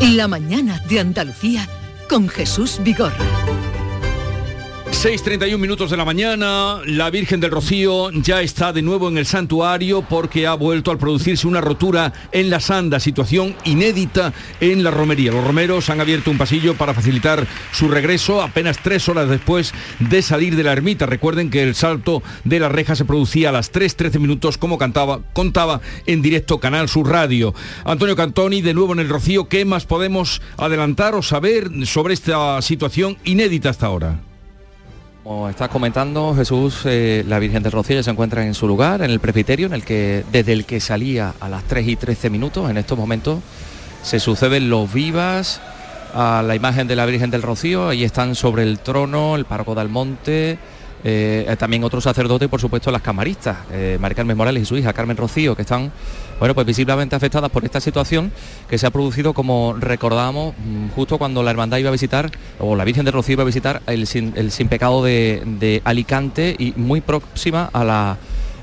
Speaker 2: La mañana de Andalucía con Jesús Vigorra.
Speaker 1: 6.31 minutos de la mañana, la Virgen del Rocío ya está de nuevo en el santuario porque ha vuelto al producirse una rotura en la sanda, situación inédita en la romería. Los romeros han abierto un pasillo para facilitar su regreso apenas tres horas después de salir de la ermita. Recuerden que el salto de la reja se producía a las 3.13 minutos como cantaba, contaba en directo Canal Sur Radio. Antonio Cantoni, de nuevo en el Rocío, ¿qué más podemos adelantar o saber sobre esta situación inédita hasta ahora?
Speaker 15: Como estás comentando, Jesús, eh, la Virgen del Rocío ya se encuentra en su lugar, en el presbiterio, en el que desde el que salía a las 3 y 13 minutos, en estos momentos, se suceden los vivas a la imagen de la Virgen del Rocío. Ahí están sobre el trono el párroco de Almonte, eh, también otros sacerdotes y por supuesto las camaristas, eh, María Carmen Morales y su hija Carmen Rocío, que están bueno, pues visiblemente afectadas por esta situación que se ha producido, como recordábamos, mm, justo cuando la hermandad iba a visitar, o la Virgen de Rocío iba a visitar el sin, el sin pecado de, de Alicante y muy próxima a la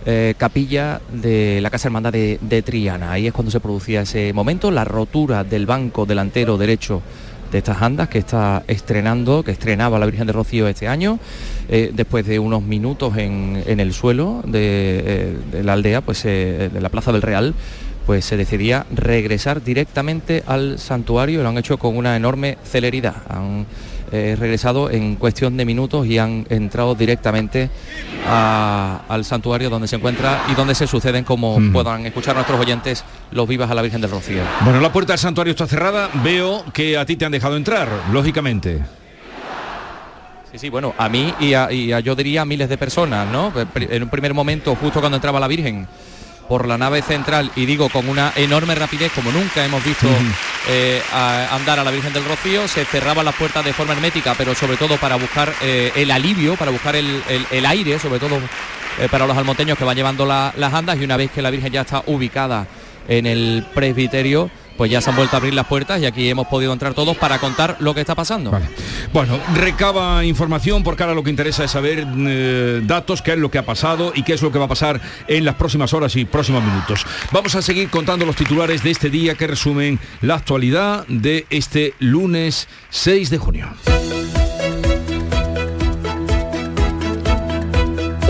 Speaker 15: eh, capilla de la Casa Hermandad de, de Triana. Ahí es cuando se producía ese momento, la rotura del banco delantero derecho de estas andas que está estrenando, que estrenaba la Virgen de Rocío este año, eh, después de unos minutos en, en el suelo de, eh, de la aldea, pues eh, de la Plaza del Real, pues se decidía regresar directamente al santuario, lo han hecho con una enorme celeridad. Eh, regresado en cuestión de minutos y han entrado directamente a- al santuario donde se encuentra y donde se suceden, como puedan escuchar nuestros oyentes, los vivas a la Virgen del Rocío.
Speaker 1: Bueno, la puerta del santuario está cerrada. Veo que a ti te han dejado entrar, lógicamente.
Speaker 15: Sí, sí, bueno, a mí y a, y a, yo diría a miles de personas, ¿no? En un primer momento, justo cuando entraba la Virgen por la nave central, y digo con una enorme rapidez, como nunca hemos visto eh, a- andar a la Virgen del Rocío, se cerraban las puertas de forma hermética, pero sobre todo para buscar eh, el alivio, para buscar el, el- el aire, sobre todo eh, para los almonteños que van llevando la- las andas, y una vez que la Virgen ya está ubicada en el presbiterio, pues ya se han vuelto a abrir las puertas y aquí hemos podido entrar todos para contar lo que está pasando.
Speaker 1: Bueno, recaba información porque ahora lo que interesa es saber eh, datos, qué es lo que ha pasado y qué es lo que va a pasar en las próximas horas y próximos minutos. Vamos a seguir contando los titulares de este día que resumen la actualidad de este lunes 6 de junio.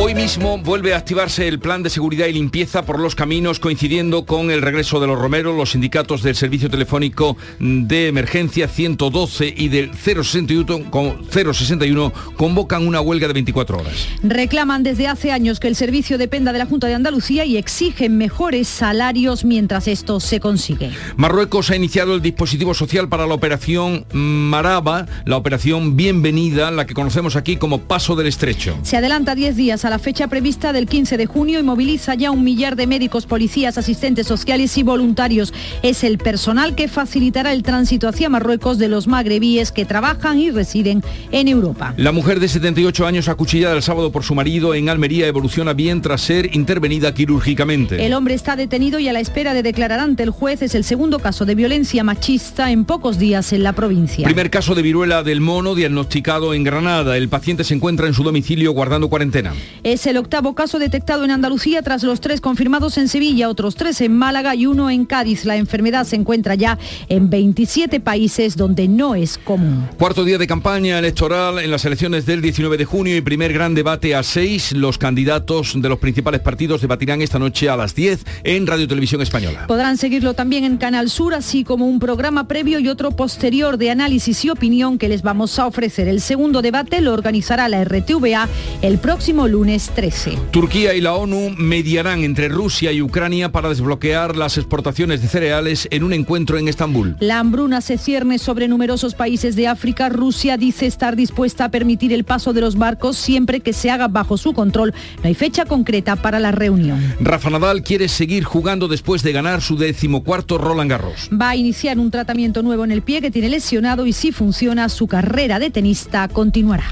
Speaker 1: Hoy mismo vuelve a activarse el plan de seguridad y limpieza por los caminos coincidiendo con el regreso de los romeros. Los sindicatos del servicio telefónico de emergencia 112 y del 061, con- 061 convocan una huelga de 24 horas.
Speaker 7: Reclaman desde hace años que el servicio dependa de la Junta de Andalucía y exigen mejores salarios mientras esto se consigue.
Speaker 1: Marruecos ha iniciado el dispositivo social para la operación Maraba, la operación Bienvenida, la que conocemos aquí como Paso del Estrecho.
Speaker 7: Se adelanta 10 días a la fecha prevista del 15 de junio y moviliza ya un millar de médicos, policías, asistentes sociales y voluntarios. Es el personal que facilitará el tránsito hacia Marruecos de los magrebíes que trabajan y residen en Europa.
Speaker 1: La mujer de 78 años acuchillada el sábado por su marido en Almería evoluciona bien tras ser intervenida quirúrgicamente.
Speaker 7: El hombre está detenido y a la espera de declarar ante el juez. Es el segundo caso de violencia machista en pocos días en la provincia.
Speaker 1: Primer caso de viruela del mono diagnosticado en Granada. El paciente se encuentra en su domicilio guardando cuarentena.
Speaker 7: Es el octavo caso detectado en Andalucía tras los tres confirmados en Sevilla, otros tres en Málaga y uno en Cádiz. La enfermedad se encuentra ya en 27 países donde no es común.
Speaker 1: Cuarto día de campaña electoral en las elecciones del 19 de junio y primer gran debate a seis. Los candidatos de los principales partidos debatirán esta noche a las 10 en Radio Televisión Española.
Speaker 7: Podrán seguirlo también en Canal Sur, así como un programa previo y otro posterior de análisis y opinión que les vamos a ofrecer. El segundo debate lo organizará la RTVA el próximo lunes 13.
Speaker 1: Turquía y la ONU mediarán entre Rusia y Ucrania para desbloquear las exportaciones de cereales en un encuentro en Estambul.
Speaker 7: La hambruna se cierne sobre numerosos países de África. Rusia dice estar dispuesta a permitir el paso de los barcos siempre que se haga bajo su control. No hay fecha concreta para la reunión.
Speaker 1: Rafa Nadal quiere seguir jugando después de ganar su decimocuarto Roland Garros.
Speaker 7: Va a iniciar un tratamiento nuevo en el pie que tiene lesionado y si funciona su carrera de tenista continuará.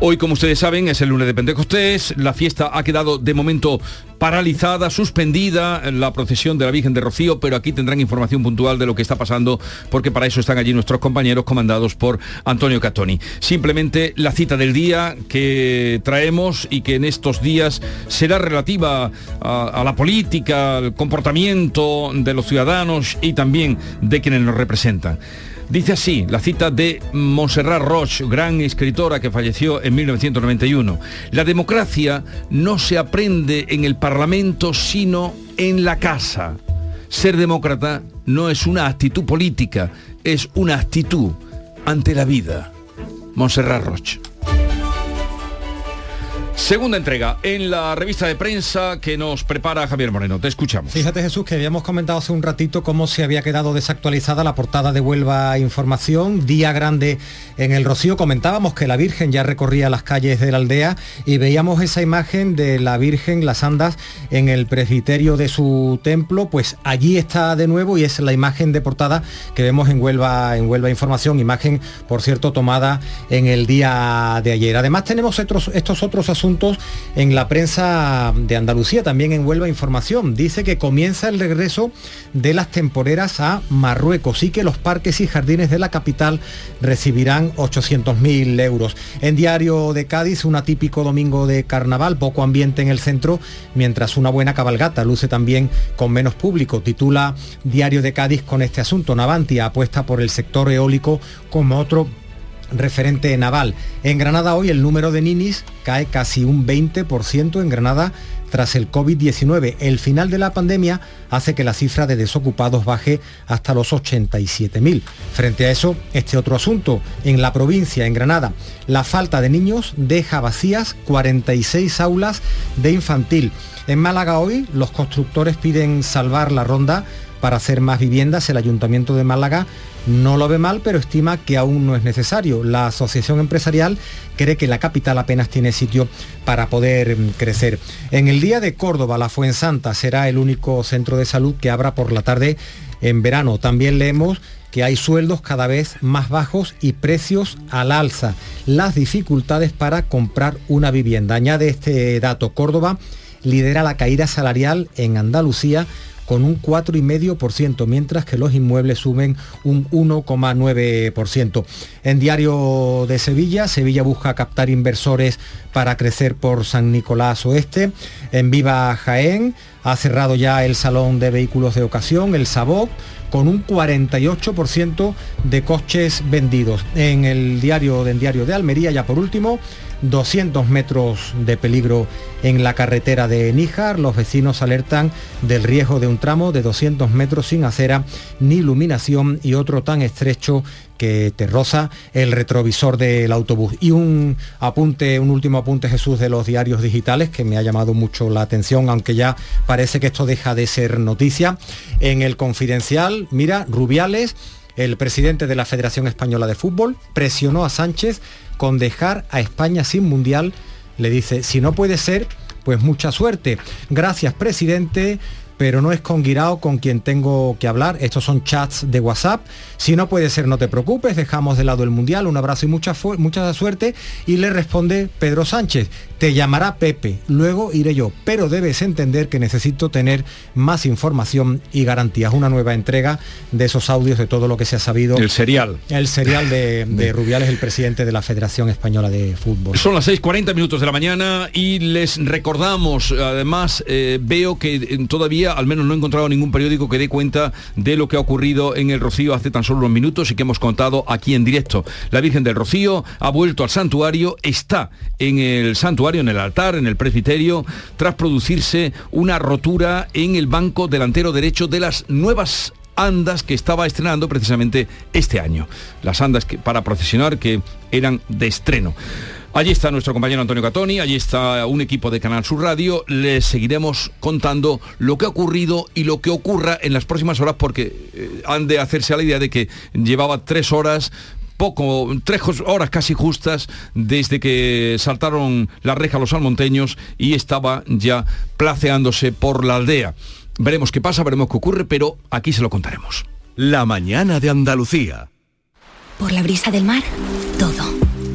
Speaker 1: Hoy, como ustedes saben, es el lunes de Pentecostés. La fiesta ha quedado de momento paralizada, suspendida, la procesión de la Virgen de Rocío, pero aquí tendrán información puntual de lo que está pasando, porque para eso están allí nuestros compañeros comandados por Antonio Catoni. Simplemente la cita del día que traemos y que en estos días será relativa a, a la política, al comportamiento de los ciudadanos y también de quienes nos representan. Dice así, la cita de Montserrat Roche, gran escritora que falleció en 1991. La democracia no se aprende en el Parlamento, sino en la casa. Ser demócrata no es una actitud política, es una actitud ante la vida. Montserrat Roche. Segunda entrega en la revista de prensa que nos prepara Javier Moreno. Te escuchamos.
Speaker 10: Fíjate Jesús que habíamos comentado hace un ratito cómo se había quedado desactualizada la portada de Huelva Información, día grande en el Rocío. Comentábamos que la Virgen ya recorría las calles de la aldea y veíamos esa imagen de la Virgen, las andas, en el presbiterio de su templo, pues allí está de nuevo y es la imagen de portada que vemos en Huelva, en Huelva Información, imagen, por cierto, tomada en el día de ayer. Además tenemos estos, estos otros asuntos en la prensa de Andalucía, también en Información. Dice que comienza el regreso de las temporeras a Marruecos y que los parques y jardines de la capital recibirán 800.000 euros. En Diario de Cádiz, un atípico domingo de carnaval, poco ambiente en el centro, mientras una buena cabalgata luce también con menos público. Titula Diario de Cádiz con este asunto. Navantia apuesta por el sector eólico como otro referente naval. En Granada hoy el número de ninis cae casi un 20% en Granada tras el COVID-19. El final de la pandemia hace que la cifra de desocupados baje hasta los 87.000. Frente a eso, este otro asunto, en la provincia, en Granada, la falta de niños deja vacías 46 aulas de infantil. En Málaga hoy los constructores piden salvar la ronda para hacer más viviendas. El Ayuntamiento de Málaga no lo ve mal, pero estima que aún no es necesario. La Asociación Empresarial cree que la capital apenas tiene sitio para poder mm, crecer. En el día de Córdoba, la Fuensanta será el único centro de salud que abra por la tarde en verano. También leemos que hay sueldos cada vez más bajos y precios al alza. Las dificultades para comprar una vivienda. Añade este dato, Córdoba lidera la caída salarial en Andalucía con un 4,5%, mientras que los inmuebles suben un 1,9%. En Diario de Sevilla, Sevilla busca captar inversores para crecer por San Nicolás Oeste. En Viva Jaén ha cerrado ya el Salón de Vehículos de Ocasión, el SABOC, con un 48% de coches vendidos. En el diario, en diario de Almería, ya por último, 200 metros de peligro en la carretera de Níjar. Los vecinos alertan del riesgo de un tramo de 200 metros sin acera ni iluminación y otro tan estrecho que te roza el retrovisor del autobús. Y un apunte, un último apunte Jesús de los diarios digitales que me ha llamado mucho la atención, aunque ya parece que esto deja de ser noticia. En el confidencial, mira, Rubiales, el presidente de la Federación Española de Fútbol, presionó a Sánchez con dejar a España sin mundial. Le dice, si no puede ser, pues mucha suerte. Gracias, presidente pero no es con Guirao con quien tengo que hablar. Estos son chats de WhatsApp. Si no puede ser, no te preocupes, dejamos de lado el Mundial. Un abrazo y mucha, mucha suerte. Y le responde Pedro Sánchez, te llamará Pepe, luego iré yo, pero debes entender que necesito tener más información y garantías. Una nueva entrega de esos audios de todo lo que se ha sabido.
Speaker 1: El serial.
Speaker 10: El serial de, de Rubiales, el presidente de la Federación Española de Fútbol.
Speaker 1: Son las 6.40 minutos de la mañana y les recordamos, además eh, veo que eh, al menos no he encontrado ningún periódico que dé cuenta de lo que ha ocurrido en el Rocío hace tan solo unos minutos y que hemos contado aquí en directo. La Virgen del Rocío ha vuelto al santuario, está en el santuario, en el altar, en el presbiterio, tras producirse una rotura en el banco delantero derecho de las nuevas andas que estaba estrenando precisamente este año. Las andas que, para procesionar que eran de estreno. Allí está nuestro compañero Antonio Catoni, allí está un equipo de Canal Sur Radio. Les seguiremos contando lo que ha ocurrido y lo que ocurra en las próximas horas porque eh, han de hacerse a la idea de que llevaba tres horas poco, tres horas casi justas desde que saltaron la reja los almonteños y estaba ya placeándose por la aldea. Veremos qué pasa, veremos qué ocurre, pero aquí se lo contaremos.
Speaker 16: La mañana de Andalucía.
Speaker 29: Por la brisa del mar, todo.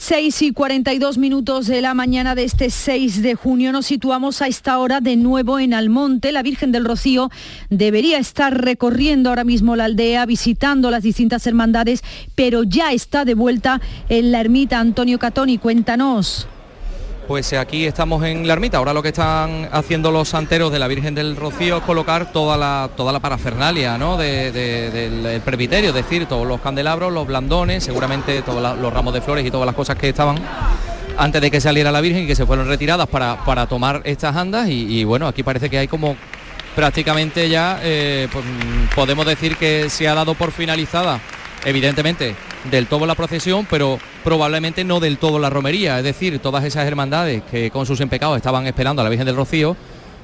Speaker 7: 6 y 42 minutos de la mañana de este 6 de junio nos situamos a esta hora de nuevo en Almonte. La Virgen del Rocío debería estar recorriendo ahora mismo la aldea, visitando las distintas hermandades, pero ya está de vuelta en la ermita. Antonio Catoni, cuéntanos.
Speaker 15: Pues aquí estamos en la ermita. Ahora lo que están haciendo los santeros de la Virgen del Rocío es colocar toda la, toda la parafernalia ¿no? de- de- del del presbiterio, es decir, todos los candelabros, los blandones, seguramente todos los ramos de flores y todas las cosas que estaban antes de que saliera la Virgen y que se fueron retiradas para, para tomar estas andas. Y, y bueno, aquí parece que hay como prácticamente ya, eh, pues, mm, podemos decir que se ha dado por finalizada, evidentemente, del todo la procesión, pero probablemente no del todo la romería, es decir, todas esas hermandades que con sus empecados estaban esperando a la Virgen del Rocío,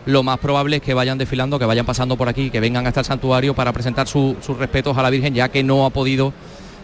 Speaker 15: lo más probable es que vayan desfilando, que vayan pasando por aquí, que vengan hasta el santuario para presentar su- sus respetos a la Virgen, ya que no ha podido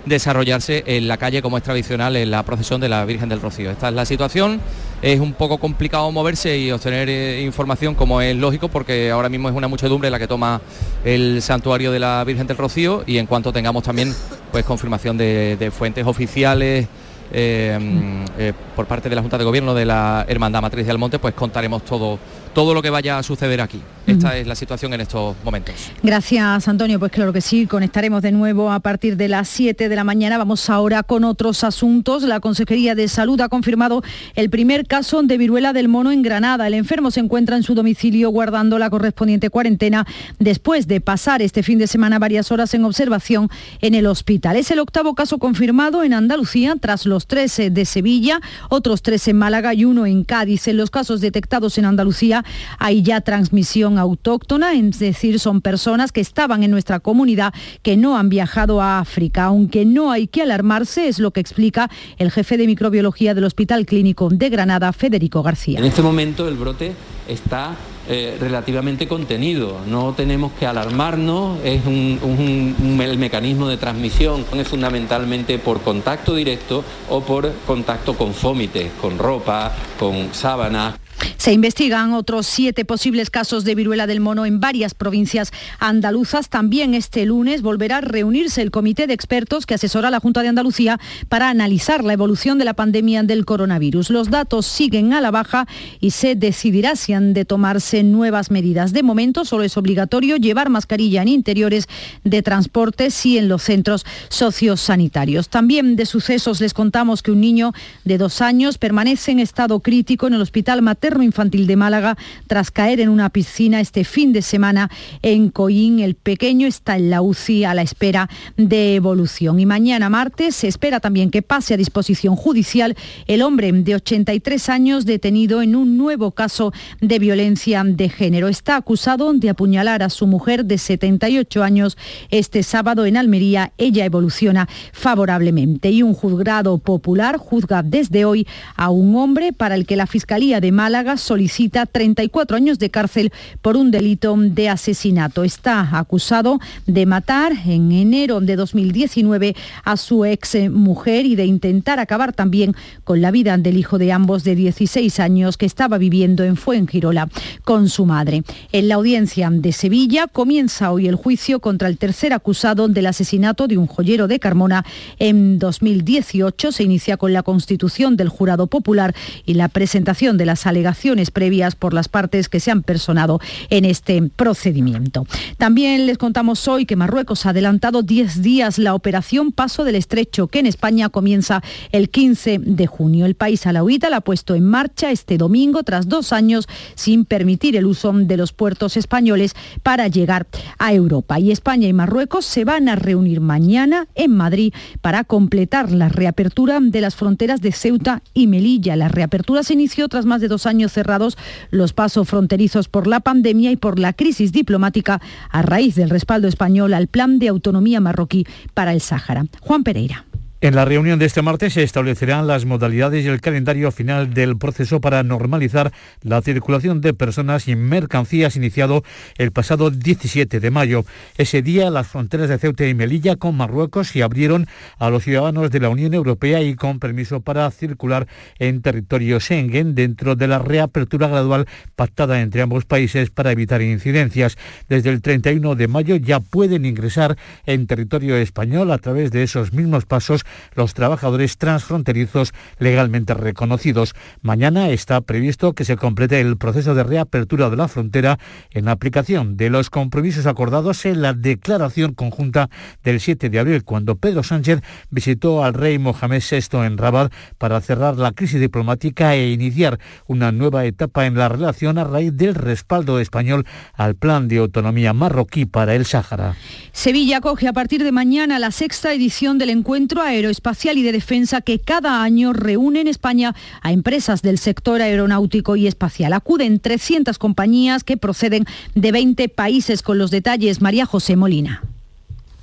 Speaker 15: desarrollarse en la calle como es tradicional en la procesión de la Virgen del Rocío. Esta es la situación, es un poco complicado moverse y obtener eh, información como es lógico porque ahora mismo es una muchedumbre la que toma el santuario de la Virgen del Rocío y en cuanto tengamos también pues confirmación de, fuentes oficiales eh, eh, por parte de la Junta de Gobierno de la Hermandad Matriz de Almonte, pues contaremos todo, todo lo que vaya a suceder aquí. Esta es la situación en estos momentos.
Speaker 7: Gracias, Antonio. Pues claro que sí, conectaremos de nuevo a partir de las 7 de la mañana. Vamos ahora con otros asuntos. La Consejería de Salud ha confirmado el primer caso de viruela del mono en Granada. El enfermo se encuentra en su domicilio guardando la correspondiente cuarentena después de pasar este fin de semana varias horas en observación en el hospital. Es el octavo caso confirmado en Andalucía tras los 13 de Sevilla, otros tres en Málaga y uno en Cádiz. En los casos detectados en Andalucía hay ya transmisión autóctona, es decir, son personas que estaban en nuestra comunidad que no han viajado a África. Aunque no hay que alarmarse, es lo que explica el jefe de microbiología del Hospital Clínico de Granada, Federico García.
Speaker 30: En este momento el brote está eh, relativamente contenido. No tenemos que alarmarnos, es el mecanismo de transmisión es fundamentalmente por contacto directo o por contacto con fómites, con ropa, con sábanas.
Speaker 7: Se investigan otros siete posibles casos de viruela del mono en varias provincias andaluzas. También este lunes volverá a reunirse el comité de expertos que asesora a la Junta de Andalucía para analizar la evolución de la pandemia del coronavirus. Los datos siguen a la baja y se decidirá si han de tomarse nuevas medidas. De momento solo es obligatorio llevar mascarilla en interiores de transportes y en los centros sociosanitarios. También de sucesos les contamos que un niño de dos años permanece en estado crítico en el hospital materno Infantil de Málaga tras caer en una piscina este fin de semana en Coín. El pequeño está en la UCI a la espera de evolución. Y mañana martes se espera también que pase a disposición judicial el hombre de 83 años detenido en un nuevo caso de violencia de género. Está acusado de apuñalar a su mujer de 78 años este sábado en Almería. Ella evoluciona favorablemente y un juzgado popular juzga desde hoy a un hombre para el que la Fiscalía de Málaga solicita 34 años de cárcel por un delito de asesinato. Está acusado de matar en enero de 2019 a su ex mujer y de intentar acabar también con la vida del hijo de ambos de 16 años que estaba viviendo en Fuengirola con su madre. En la audiencia de Sevilla comienza hoy el juicio contra el tercer acusado del asesinato de un joyero de Carmona en 2018. Se inicia con la constitución del jurado popular y la presentación de las alegaciones previas por las partes que se han personado en este procedimiento. También les contamos hoy que Marruecos ha adelantado 10 días la operación Paso del Estrecho, que en España comienza el 15 de junio. El país alauita la ha puesto en marcha este domingo tras dos años sin permitir el uso de los puertos españoles para llegar a Europa. Y España y Marruecos se van a reunir mañana en Madrid para completar la reapertura de las fronteras de Ceuta y Melilla. La reapertura se inició tras más de dos años cerrados los pasos fronterizos por la pandemia y por la crisis diplomática a raíz del respaldo español al plan de autonomía marroquí para el Sáhara. Juan Pereira.
Speaker 31: En la reunión de este martes se establecerán las modalidades y el calendario final del proceso para normalizar la circulación de personas y mercancías iniciado el pasado 17 de mayo. Ese día las fronteras de Ceuta y Melilla con Marruecos se abrieron a los ciudadanos de la Unión Europea y con permiso para circular en territorio Schengen dentro de la reapertura gradual pactada entre ambos países para evitar incidencias. Desde el 31 de mayo ya pueden ingresar en territorio español a través de esos mismos pasos los trabajadores transfronterizos legalmente reconocidos. Mañana está previsto que se complete el proceso de reapertura de la frontera en aplicación de los compromisos acordados en la declaración conjunta del 7 de abril, cuando Pedro Sánchez visitó al rey Mohamed VI en Rabat para cerrar la crisis diplomática e iniciar una nueva etapa en la relación a raíz del respaldo español al plan de autonomía marroquí para el Sáhara.
Speaker 7: Sevilla acoge a partir de mañana la sexta edición del encuentro aéreo aeroespacial y de defensa que cada año reúne en España a empresas del sector aeronáutico y espacial. Acuden 300 compañías que proceden de 20 países con los detalles María José Molina.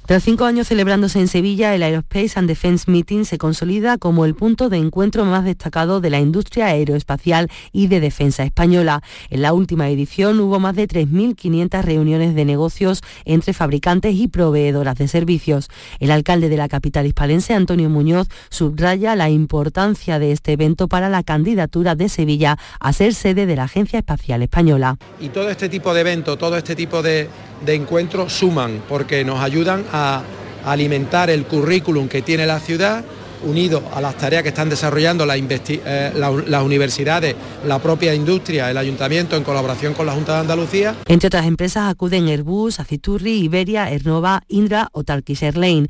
Speaker 32: Tras cinco años celebrándose en Sevilla, el Aerospace and Defense Meeting se consolida como el punto de encuentro más destacado de la industria aeroespacial y de defensa española. En la última edición hubo más de 3.500 reuniones de negocios entre fabricantes y proveedoras de servicios. El alcalde de la capital hispalense, Antonio Muñoz, subraya la importancia de este evento para la candidatura de Sevilla a ser sede de la Agencia Espacial Española.
Speaker 33: Y todo este tipo de eventos, todo este tipo de, de encuentros suman porque nos ayudan a alimentar el currículum que tiene la ciudad unido a las tareas que están desarrollando eh, las universidades, la propia industria, el ayuntamiento en colaboración con la Junta de Andalucía.
Speaker 32: Entre otras empresas acuden Airbus, Aciturri, Iberia, Ernova, Indra o Turkish Airlines.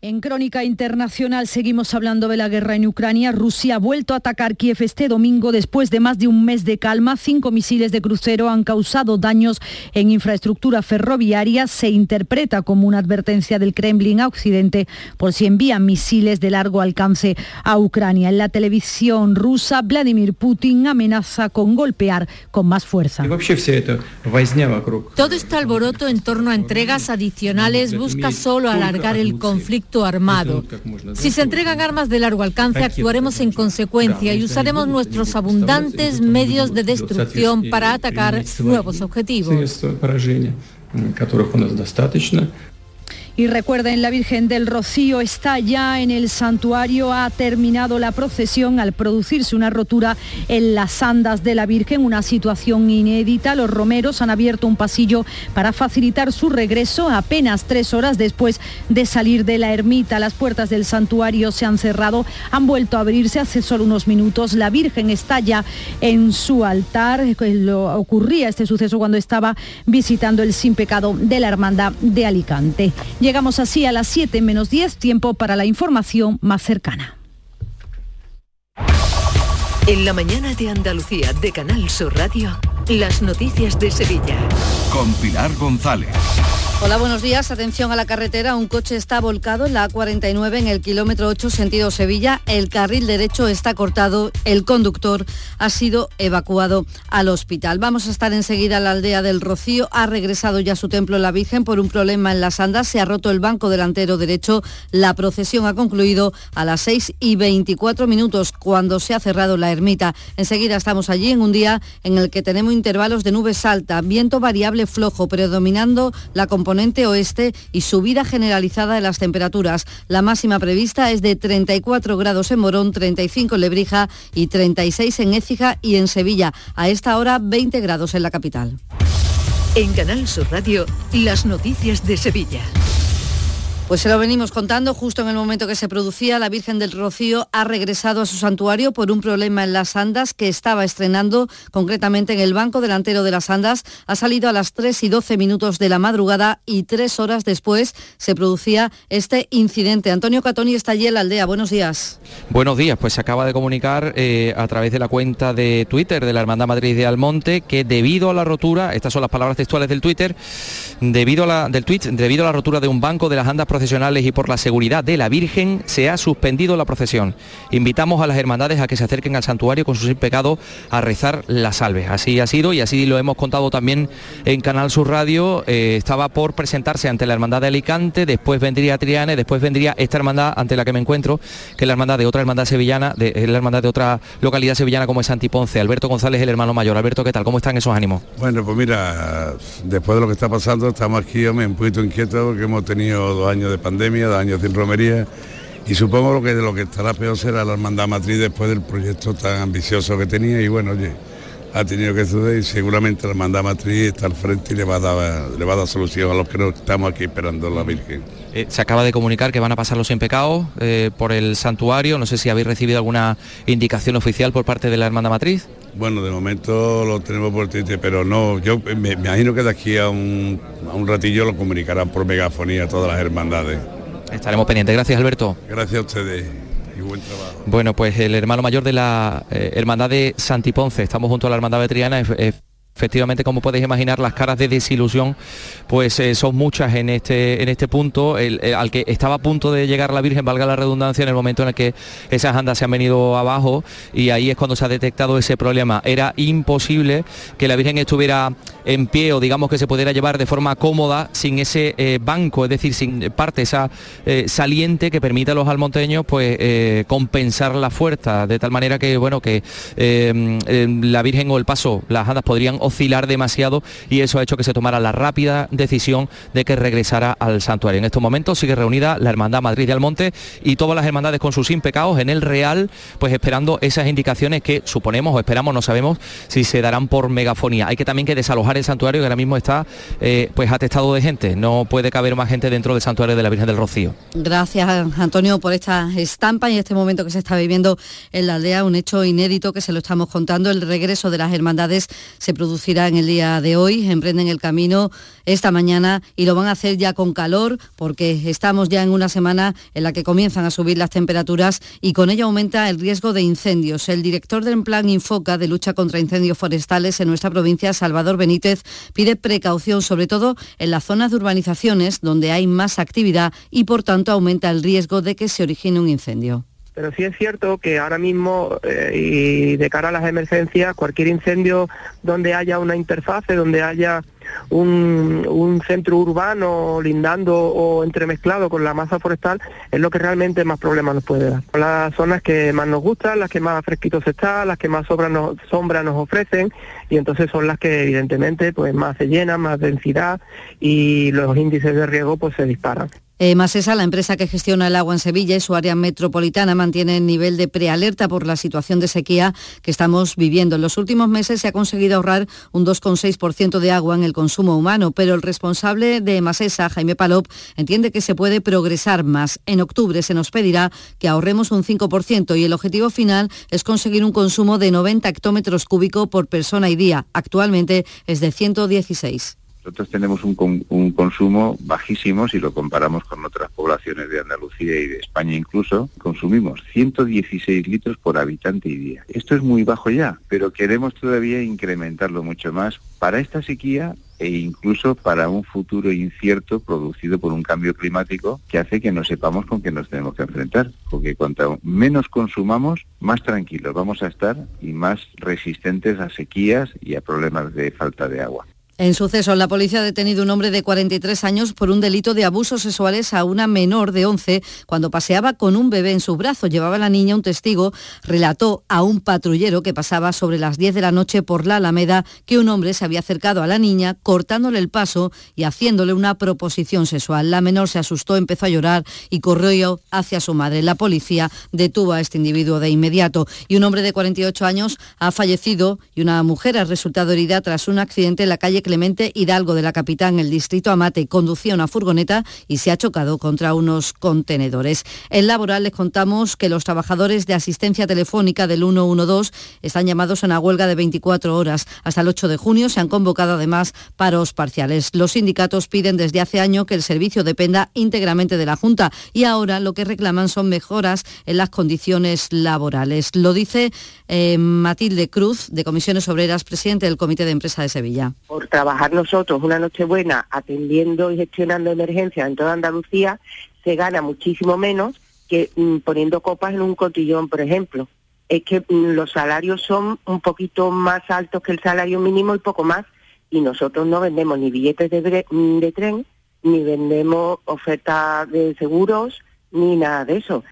Speaker 7: En Crónica Internacional seguimos hablando de la guerra en Ucrania. Rusia ha vuelto a atacar Kiev este domingo después de más de un mes de calma. Cinco misiles de crucero han causado daños en infraestructura ferroviaria. Se interpreta como una advertencia del Kremlin a Occidente por si envían misiles de largo alcance a Ucrania. En la televisión rusa, Vladimir Putin amenaza con golpear con más fuerza.
Speaker 34: Todo este alboroto en torno a entregas adicionales busca solo alargar el conflicto armado. Si se entregan armas de largo alcance, actuaremos en consecuencia y usaremos nuestros abundantes medios de destrucción para atacar nuevos objetivos.
Speaker 7: Y recuerden, la Virgen del Rocío está ya en el santuario, ha terminado la procesión al producirse una rotura en las andas de la Virgen, una situación inédita. Los romeros han abierto un pasillo para facilitar su regreso apenas tres horas después de salir de la ermita. Las puertas del santuario se han cerrado, han vuelto a abrirse hace solo unos minutos. La Virgen está ya en su altar. Lo ocurría este suceso cuando estaba visitando el sin pecado de la Hermandad de Alicante. Llegamos así a las 7 menos 10, tiempo para la información más cercana.
Speaker 2: En la mañana de Andalucía de Canal Sur Radio, las noticias de Sevilla.
Speaker 19: Con Pilar González.
Speaker 35: Hola, buenos días. Atención a la carretera. Un coche está volcado en la A49 en el kilómetro 8 sentido Sevilla. El carril derecho está cortado. El conductor ha sido evacuado al hospital. Vamos a estar enseguida a la aldea del Rocío. Ha regresado ya su templo la Virgen por un problema en las andas. Se ha roto el banco delantero derecho. La procesión ha concluido a las 6 y 24 minutos cuando se ha cerrado la ermita. Enseguida estamos allí en un día en el que tenemos intervalos de nubes alta, viento variable flojo, predominando la composición oeste y subida generalizada de las temperaturas. La máxima prevista es de 34 grados en Morón, 35 en Lebrija y 36 en Écija y en Sevilla. A esta hora 20 grados en la capital.
Speaker 2: En Canal Sur Radio, las noticias de Sevilla.
Speaker 35: Pues se lo venimos contando justo en el momento que se producía. La Virgen del Rocío ha regresado a su santuario por un problema en las andas que estaba estrenando, concretamente en el banco delantero de las andas. Ha salido a las 3 y 12 minutos de la madrugada y tres horas después se producía este incidente. Antonio Catoni está allí en la aldea. Buenos días.
Speaker 15: Buenos días. Pues se acaba de comunicar eh, a través de la cuenta de Twitter de la Hermandad Madrid de Almonte que debido a la rotura, estas son las palabras textuales del Twitter, debido a la, del tweet, debido a la rotura de un banco de las andas profesionales y por la seguridad de la Virgen, se ha suspendido la procesión. Invitamos a las hermandades a que se acerquen al santuario con su sin pecado a rezar la salve. Así ha sido y así lo hemos contado también en Canal Sur Radio. Eh, estaba por presentarse ante la hermandad de Alicante, después vendría Triane, después vendría esta hermandad ante la que me encuentro, que es la hermandad de otra hermandad sevillana, de, la hermandad de otra localidad sevillana como es Santiponce. Alberto González, el hermano mayor. Alberto, ¿qué tal? ¿Cómo están esos ánimos?
Speaker 36: Bueno, pues mira, después de lo que está pasando, estamos aquí, hombre, un poquito inquietos porque hemos tenido dos años de pandemia, dos años sin romería y supongo que de lo que estará peor será la hermandad matriz después del proyecto tan ambicioso que tenía y bueno, oye, ha tenido que suceder y seguramente la hermandad matriz está al frente y le va a dar, le va a dar solución a los que no estamos aquí esperando la Virgen.
Speaker 15: Eh, se acaba de comunicar que van a pasar los sin pecados eh, por el santuario. No sé si habéis recibido alguna indicación oficial por parte de la hermandad matriz.
Speaker 36: Bueno, de momento lo tenemos por Twitter, pero no, yo me, imagino que de aquí a un, a un ratillo lo comunicarán por megafonía a todas las hermandades.
Speaker 15: Estaremos pendientes. Gracias, Alberto.
Speaker 36: Gracias a ustedes y buen trabajo.
Speaker 15: Bueno, pues el hermano mayor de la eh, Hermandad de Santiponce, estamos junto a la Hermandad Vetriana, efectivamente como podéis imaginar las caras de desilusión pues eh, son muchas en este en este punto el, al que estaba a punto de llegar la Virgen valga la redundancia en el momento en el que esas andas se han venido abajo y ahí es cuando se ha detectado ese problema. Era imposible que la Virgen estuviera en pie o digamos que se pudiera llevar de forma cómoda sin ese eh, banco es decir sin parte esa eh, saliente que permite a los almonteños pues compensar la fuerza. De tal manera que bueno que la Virgen o el paso las andas podrían oscilar demasiado y eso ha hecho que se tomara la rápida decisión de que regresara al santuario. En estos momentos sigue reunida la Hermandad Madrid de Almonte y todas las hermandades con sus impecados en el Real, pues esperando esas indicaciones que suponemos o esperamos, no sabemos si se darán por megafonía. Hay que también que desalojar el santuario que ahora mismo está eh, pues atestado de gente. No puede caber más gente dentro del santuario de la Virgen del Rocío.
Speaker 35: Gracias Antonio por esta estampa y este momento que se está viviendo en la aldea, un hecho inédito que se lo estamos contando. El regreso de las hermandades se producirá en el día de hoy. Emprenden el camino esta mañana y lo van a hacer ya con calor porque estamos ya en una semana en la que comienzan a subir las temperaturas y con ello aumenta el riesgo de incendios. El director del plan Infoca de lucha contra incendios forestales en nuestra provincia, Salvador Benítez, pide precaución sobre todo en las zonas de urbanizaciones donde hay más actividad y por tanto aumenta el riesgo de que se origine un incendio.
Speaker 37: Pero sí es cierto que ahora mismo eh, y de cara a las emergencias, cualquier incendio donde haya una interfase, donde haya un, centro urbano lindando o entremezclado con la masa forestal, es lo que realmente más problemas nos puede dar. Las zonas que más nos gustan, las que más fresquitos están, las que más nos, sombra nos ofrecen y entonces son las que evidentemente pues más se llenan, más densidad y los índices de riego pues se disparan.
Speaker 35: Eh, Masesa, la empresa que gestiona el agua en Sevilla y su área metropolitana, mantiene el nivel de prealerta por la situación de sequía que estamos viviendo. En los últimos meses se ha conseguido ahorrar un 2,6% de agua en el consumo humano, pero el responsable de Masesa, Jaime Palop, entiende que se puede progresar más. En octubre se nos pedirá que ahorremos un 5% y el objetivo final es conseguir un consumo de 90 hectómetros cúbicos por persona y día. Actualmente es de 116.
Speaker 38: Nosotros tenemos un, consumo bajísimo si lo comparamos con otras poblaciones de Andalucía y de España incluso. Consumimos 116 litros por habitante y día. Esto es muy bajo ya, pero queremos todavía incrementarlo mucho más para esta sequía e incluso para un futuro incierto producido por un cambio climático que hace que no sepamos con qué nos tenemos que enfrentar. Porque cuanto menos consumamos, más tranquilos vamos a estar y más resistentes a sequías y a problemas de falta de agua.
Speaker 35: En suceso, la policía ha detenido un hombre de 43 años por un delito de abusos sexuales a una menor de 11 cuando paseaba con un bebé en su brazo. Llevaba a la niña un testigo, relató a un patrullero que pasaba sobre las 10 de la noche por la Alameda que un hombre se había acercado a la niña, cortándole el paso y haciéndole una proposición sexual. La menor se asustó, empezó a llorar y corrió hacia su madre. La policía detuvo a este individuo de inmediato y un hombre de 48 años ha fallecido y una mujer ha resultado herida tras un accidente en la calle Hidalgo de la capital, el distrito Amate, conducía una furgoneta y se ha chocado contra unos contenedores. En laboral les contamos que los trabajadores de asistencia telefónica del 112 están llamados a una huelga de 24 horas. Hasta el 8 de junio se han convocado además paros parciales. Los sindicatos piden desde hace año que el servicio dependa íntegramente de la Junta y ahora lo que reclaman son mejoras en las condiciones laborales. Lo dice eh, Matilde Cruz, de Comisiones Obreras, presidente del Comité de Empresa de Sevilla
Speaker 39: trabajar nosotros una noche buena atendiendo y gestionando emergencias en toda Andalucía, se gana muchísimo menos que mm, poniendo copas en un cotillón, por ejemplo. Es que mm, los salarios son un poquito más altos que el salario mínimo y poco más, y nosotros no vendemos ni billetes de, mm, de tren, ni vendemos ofertas de seguros, ni nada de eso.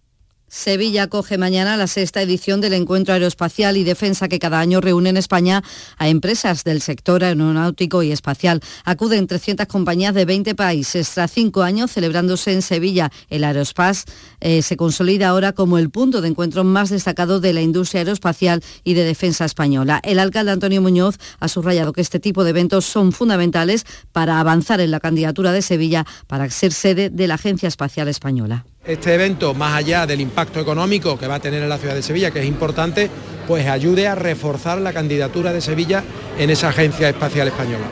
Speaker 35: Sevilla acoge mañana la sexta edición del Encuentro Aeroespacial y Defensa que cada año reúne en España a empresas del sector aeronáutico y espacial. Acuden 300 compañías de 20 países. Tras cinco años celebrándose en Sevilla, el Aerospace eh, se consolida ahora como el punto de encuentro más destacado de la industria aeroespacial y de defensa española. El alcalde Antonio Muñoz ha subrayado que este tipo de eventos son fundamentales para avanzar en la candidatura de Sevilla para ser sede de la Agencia Espacial Española
Speaker 33: este evento, más allá del impacto económico que va a tener en la ciudad de Sevilla, que es importante, pues ayude a reforzar la candidatura de Sevilla en esa agencia espacial española.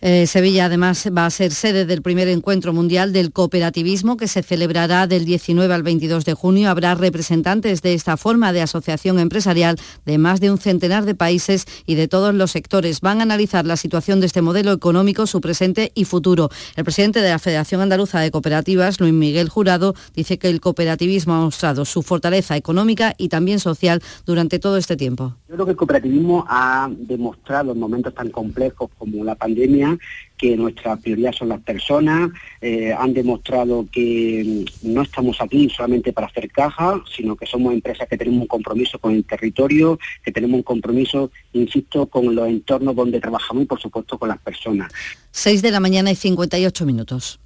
Speaker 35: Eh, Sevilla además va a ser sede del primer encuentro mundial del cooperativismo que se celebrará del 19 al 22 de junio. Habrá representantes de esta forma de asociación empresarial de más de un centenar de países y de todos los sectores. Van a analizar la situación de este modelo económico, su presente y futuro. El presidente de la Federación Andaluza de Cooperativas, Luis Miguel Jurado, dice que el cooperativismo ha mostrado su fortaleza económica y también social durante todo este tiempo
Speaker 40: Yo creo que el cooperativismo ha demostrado en momentos tan complejos como la pandemia que nuestra prioridad son las personas, eh, han demostrado que mm, no estamos aquí solamente para hacer caja, sino que somos empresas que tenemos un compromiso con el territorio, que tenemos un compromiso, insisto, con los entornos donde trabajamos y por supuesto con las personas.
Speaker 35: 6 de la mañana y 58 minutos.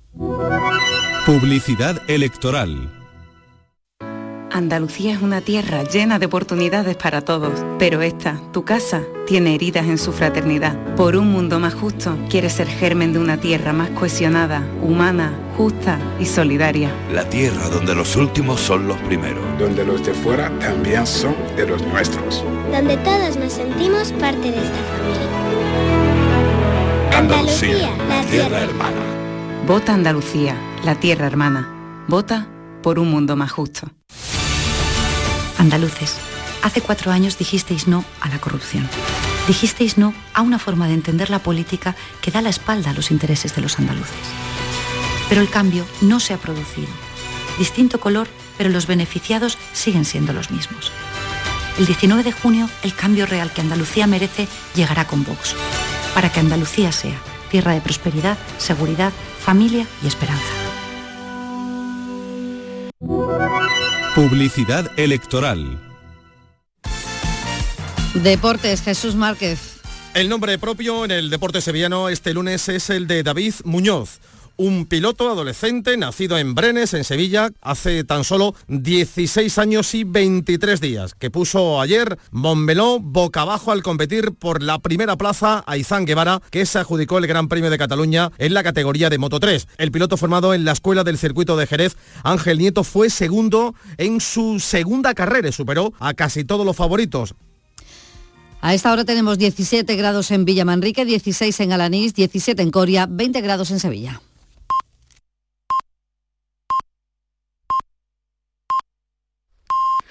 Speaker 19: Publicidad electoral.
Speaker 37: Andalucía es una tierra llena de oportunidades para todos, pero esta, tu casa, tiene heridas en su fraternidad. Por un mundo más justo, quiere ser germen de una tierra más cohesionada, humana, justa y solidaria.
Speaker 41: La tierra donde los últimos son los primeros.
Speaker 42: Donde los de fuera también son de los nuestros.
Speaker 43: Donde todos nos sentimos parte de esta familia.
Speaker 41: Andalucía, la tierra hermana.
Speaker 37: Vota Andalucía, la tierra hermana. Vota por un mundo más justo.
Speaker 29: Andaluces, hace cuatro años dijisteis no a la corrupción. Dijisteis no a una forma de entender la política que da la espalda a los intereses de los andaluces. Pero el cambio no se ha producido. Distinto color, pero los beneficiados siguen siendo los mismos. El 19 de junio, el cambio real que Andalucía merece llegará con Vox, para que Andalucía sea tierra de prosperidad, seguridad, familia y esperanza.
Speaker 19: Publicidad electoral.
Speaker 35: Deportes, Jesús Márquez.
Speaker 44: El nombre propio en el deporte sevillano este lunes es el de David Muñoz un piloto adolescente nacido en Brenes, en Sevilla, hace tan solo 16 años y 23 días, que puso ayer Montmeló boca abajo al competir por la primera plaza a Izán Guevara, que se adjudicó el Gran Premio de Cataluña en la categoría de Moto 3. El piloto formado en la Escuela del Circuito de Jerez, Ángel Nieto, fue segundo en su segunda carrera y superó a casi todos los favoritos.
Speaker 35: A esta hora tenemos 17 grados en Villamanrique, 16 en Alanís, 17 en Coria, 20 grados en Sevilla.